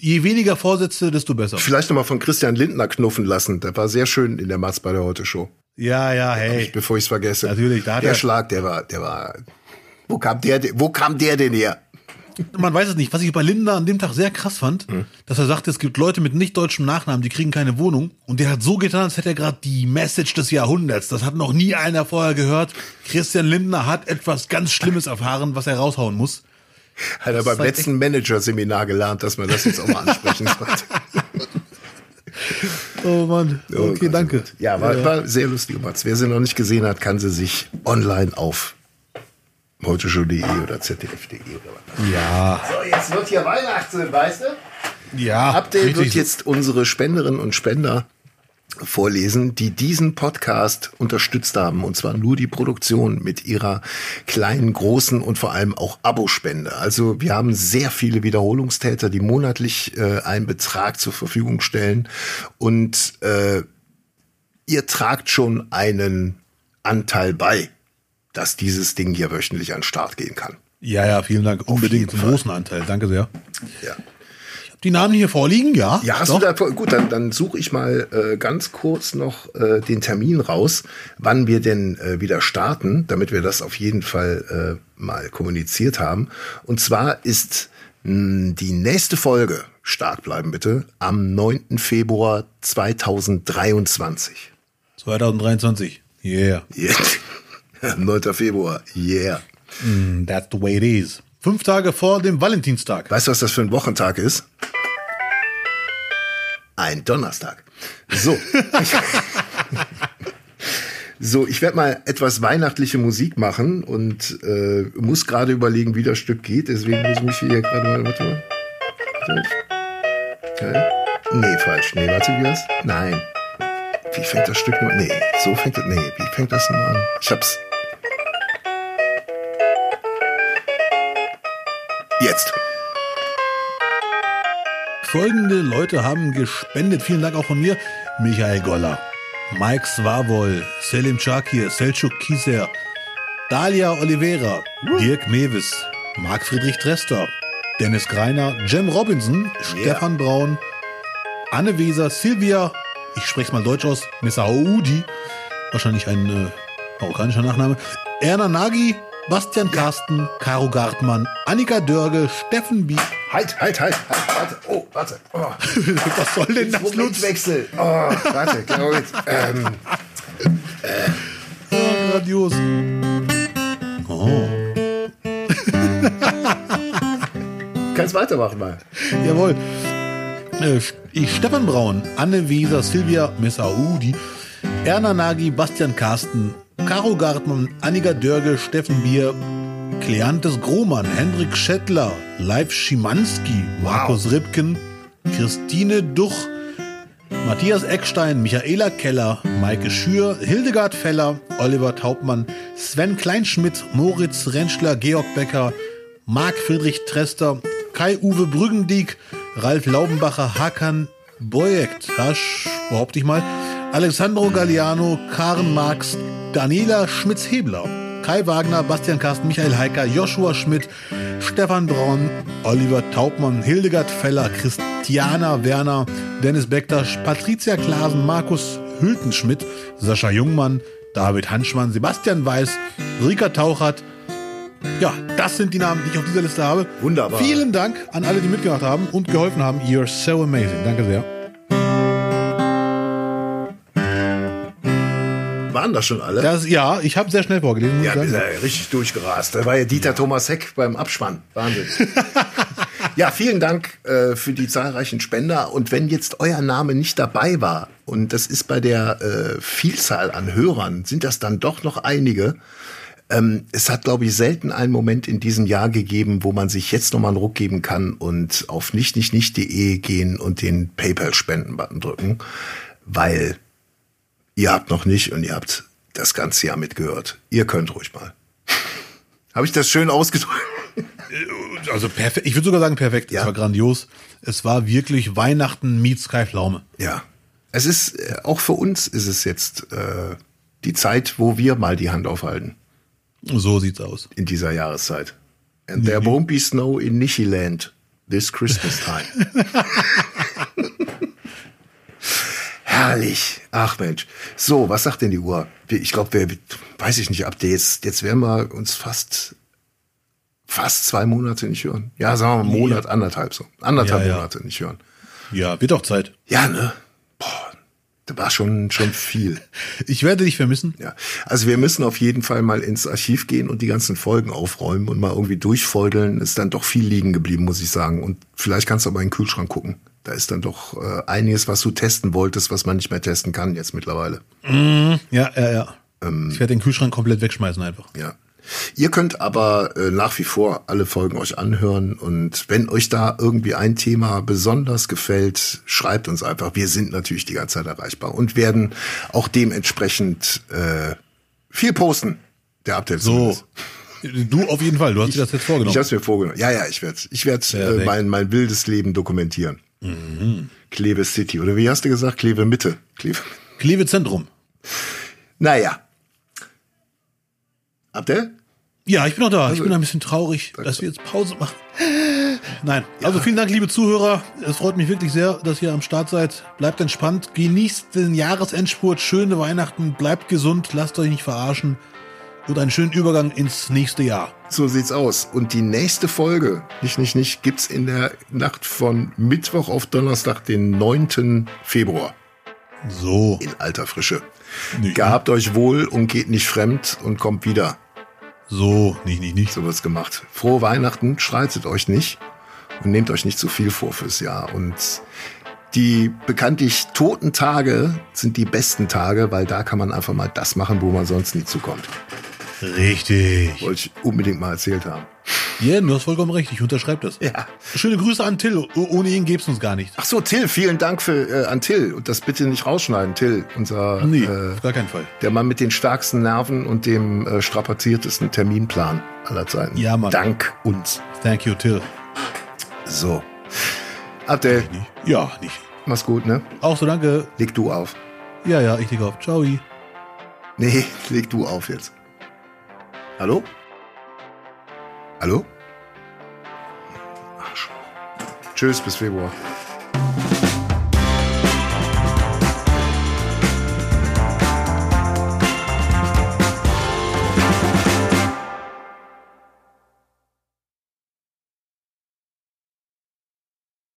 je weniger Vorsätze, desto besser. Vielleicht nochmal von Christian Lindner knuffen lassen. Der war sehr schön in der Matz bei der Heute Show. Ja, ja, hey. Bevor ich es vergesse. Natürlich, da hat der er- Schlag, der war, der war. Wo kam der, denn- wo kam der denn her? Man weiß es nicht. Was ich bei Linda an dem Tag sehr krass fand, dass er sagte, es gibt Leute mit nicht deutschem Nachnamen, die kriegen keine Wohnung. Und der hat so getan, als hätte er gerade die Message des Jahrhunderts. Das hat noch nie einer vorher gehört. Christian Lindner hat etwas ganz Schlimmes erfahren, was er raushauen muss. Hat er beim letzten Manager-Seminar gelernt, dass man das jetzt auch mal ansprechen sollte. Oh Mann. Oh Okay, Gott, danke. oh Gott. Ja, war, war sehr lustig, Mats. Wer sie noch nicht gesehen hat, kann sie sich online auf heuteshow.de oder zdf.de oder was. Ja. So, jetzt wird hier Weihnachten, weißt du? Ja. Abdel wird jetzt unsere Spenderinnen und Spender vorlesen, die diesen Podcast unterstützt haben. Und zwar nur die Produktion mit ihrer kleinen, großen und vor allem auch Abospende. Also wir haben sehr viele Wiederholungstäter, die monatlich äh, einen Betrag zur Verfügung stellen. Und äh, ihr tragt schon einen Anteil bei, dass dieses Ding hier wöchentlich an den Start gehen kann. Ja, ja, vielen Dank. Unbedingt Fall. großen Anteil. Danke sehr. Ja. Die Namen hier vorliegen, ja. Ja, hast Doch. du da, gut, dann, dann suche ich mal äh, ganz kurz noch äh, den Termin raus, wann wir denn äh, wieder starten, damit wir das auf jeden Fall äh, mal kommuniziert haben. Und zwar ist mh, die nächste Folge, stark bleiben bitte, am 9. Februar 2023. 2023. Yeah. Yeah. 9. Februar, yeah. Mm, That's the way it is. Fünf Tage vor dem Valentinstag. Weißt du, was das für ein Wochentag ist? Ein Donnerstag. So. So, ich werde mal etwas weihnachtliche Musik machen und äh, muss gerade überlegen, wie das Stück geht. Deswegen muss ich mich hier gerade mal. Warte mal. Okay. Nee, falsch. Nee, warte, wie das? Nein. Wie fängt das Stück nur Nee, so fängt das. Nee, wie fängt das nur an? Ich hab's. Jetzt. Folgende Leute haben gespendet. Vielen Dank auch von mir. Michael Goller, Mike Swavol, Selim Chakir, Selçuk Kiser, Dalia Oliveira, Dirk Mewis, Marc Friedrich Trester, Dennis Greiner, Jem Robinson, Stefan Braun, Anne Weser, Silvia, ich spreche mal deutsch aus, Messaoudi, wahrscheinlich ein äh, marokkanischer Nachname, Erna Nagy, Bastian Karsten, Caro Gartmann, Annika Dörge, Steffen B. Halt, halt, halt, halt, warte. Oh, warte. Oh. Was soll denn das, Lutz? Momentwechsel. Oh, warte, genau jetzt. Ähm, Oh, grandios. Oh, kannst weitermachen mal. jawohl. Äh, ich, Stefan Braun, Anne Weser, Silvia Messaoudi, Erna Nagy, Bastian Karsten, Caro Gartmann, Annika Dörge, Steffen Bier, Kleantes Grohmann, Hendrik Schettler, Leif Schimanski, Markus Ripken, Christine Duch, Matthias Eckstein, Michaela Keller, Maike Schür, Hildegard Feller, Oliver Taubmann, Sven Kleinschmidt, Moritz Rentschler, Georg Becker, Marc Friedrich Trester, Kai-Uwe Brüggendieck, Ralf Laubenbacher, Hakan Hasch, behaupte ich mal, Alessandro Galliano, Karen Marx, Daniela Schmitz-Hebler, Kai Wagner, Bastian Karsten, Michael Heiker, Joshua Schmidt, Stefan Braun, Oliver Taubmann, Hildegard Feller, Christiana Werner, Dennis Bektasch, Patricia Klasen, Markus Hültenschmidt, Sascha Jungmann, David Hanschmann, Sebastian Weiß, Rika Tauchert, ja, das sind die Namen, die ich auf dieser Liste habe. Wunderbar. Vielen Dank an alle, die mitgemacht haben und geholfen haben. You're so amazing. Danke sehr. Waren das schon alle? Das, ja, ich habe sehr schnell vorgelesen. Ja, ja richtig durchgerast. Da war ja Dieter Thomas Heck beim Abspann. Wahnsinn. ja, vielen Dank äh, für die zahlreichen Spender. Und wenn jetzt euer Name nicht dabei war, und das ist bei der äh, Vielzahl an Hörern, sind das dann doch noch einige. Ähm, es hat, glaube ich, selten einen Moment in diesem Jahr gegeben, wo man sich jetzt nochmal einen Ruck geben kann und auf nicht nicht nicht.de gehen und den PayPal-Spenden-Button drücken, weil ihr habt noch nicht und ihr habt das ganze Jahr mitgehört. Ihr könnt ruhig mal. Habe ich das schön ausgedrückt? Also perfekt. Ich würde sogar sagen perfekt. Ja. Es war grandios. Es war wirklich Weihnachten meets Kai Pflaume. Ja. Es ist, äh, auch für uns ist es jetzt äh, die Zeit, wo wir mal die Hand aufhalten So sieht's aus. in dieser Jahreszeit. And there won't be snow in Nichiland this Christmas time. Herrlich. Ach Mensch. So, was sagt denn die Uhr? Ich glaube, wir, weiß ich nicht, ab jetzt, jetzt werden wir uns fast, fast zwei Monate nicht hören. Ja, sagen wir mal Monat, ja. anderthalb so. Anderthalb ja, ja. Monate nicht hören. Ja, wird auch Zeit. Ja, ne? Boah, das war schon, schon viel. Ich werde dich vermissen. Ja. Also wir müssen auf jeden Fall mal ins Archiv gehen und die ganzen Folgen aufräumen und mal irgendwie durchfeudeln. Ist dann doch viel liegen geblieben, muss ich sagen. Und vielleicht kannst du aber in den Kühlschrank gucken. Da ist dann doch äh, einiges, was du testen wolltest, was man nicht mehr testen kann jetzt mittlerweile. Mm, ja, ja, ja. Ähm, ich werde den Kühlschrank komplett wegschmeißen einfach. Ja. Ihr könnt aber äh, nach wie vor alle Folgen euch anhören und wenn euch da irgendwie ein Thema besonders gefällt, schreibt uns einfach. Wir sind natürlich die ganze Zeit erreichbar und werden auch dementsprechend äh, viel posten. Der Update. So. Du auf jeden Fall, du hast ich, dir das jetzt vorgenommen. Ich habe mir vorgenommen. Ja, ja, ich werde ich werd, äh, mein, mein wildes Leben dokumentieren. Mhm. Kleve City. Oder wie hast du gesagt? Kleve Mitte. Kleve, Kleve Zentrum. Naja. Abdel? Ja, ich bin noch da. Also, ich bin ein bisschen traurig, danke. dass wir jetzt Pause machen. Nein. Also vielen Dank, liebe Zuhörer. Es freut mich wirklich sehr, dass ihr am Start seid. Bleibt entspannt, genießt den Jahresendspurt, schöne Weihnachten, bleibt gesund, lasst euch nicht verarschen und einen schönen Übergang ins nächste Jahr. So sieht's aus. Und die nächste Folge, nicht, nicht, nicht, gibt's in der Nacht von Mittwoch auf Donnerstag, den 9. Februar. So. In alter Frische. Nicht, Gehabt euch wohl und geht nicht fremd und kommt wieder. So, nicht, nicht, nicht. So wird's gemacht. Frohe Weihnachten, streitet euch nicht und nehmt euch nicht zu viel vor fürs Jahr. Und die bekanntlich toten Tage sind die besten Tage, weil da kann man einfach mal das machen, wo man sonst nie zukommt. Richtig. Wollte ich unbedingt mal erzählt haben. Ja, yeah, du hast vollkommen recht. Ich unterschreibe das. Ja. Schöne Grüße an Till. Ohne ihn gäbe es uns gar nicht. Ach so, Till, vielen Dank für, äh, an Till. Und das bitte nicht rausschneiden, Till. Unser, nee, äh, auf gar keinen Fall. Der Mann mit den stärksten Nerven und dem äh, strapaziertesten Terminplan aller Zeiten. Ja, Mann. Dank uns. Thank you, Till. So. Abdel. Ja, nicht. Mach's gut, ne? Auch so, danke. Leg du auf. Ja, ja, ich leg auf. Ciao. Nee, leg du auf jetzt. Hallo? Hallo? Arsch. Tschüss, bis Februar.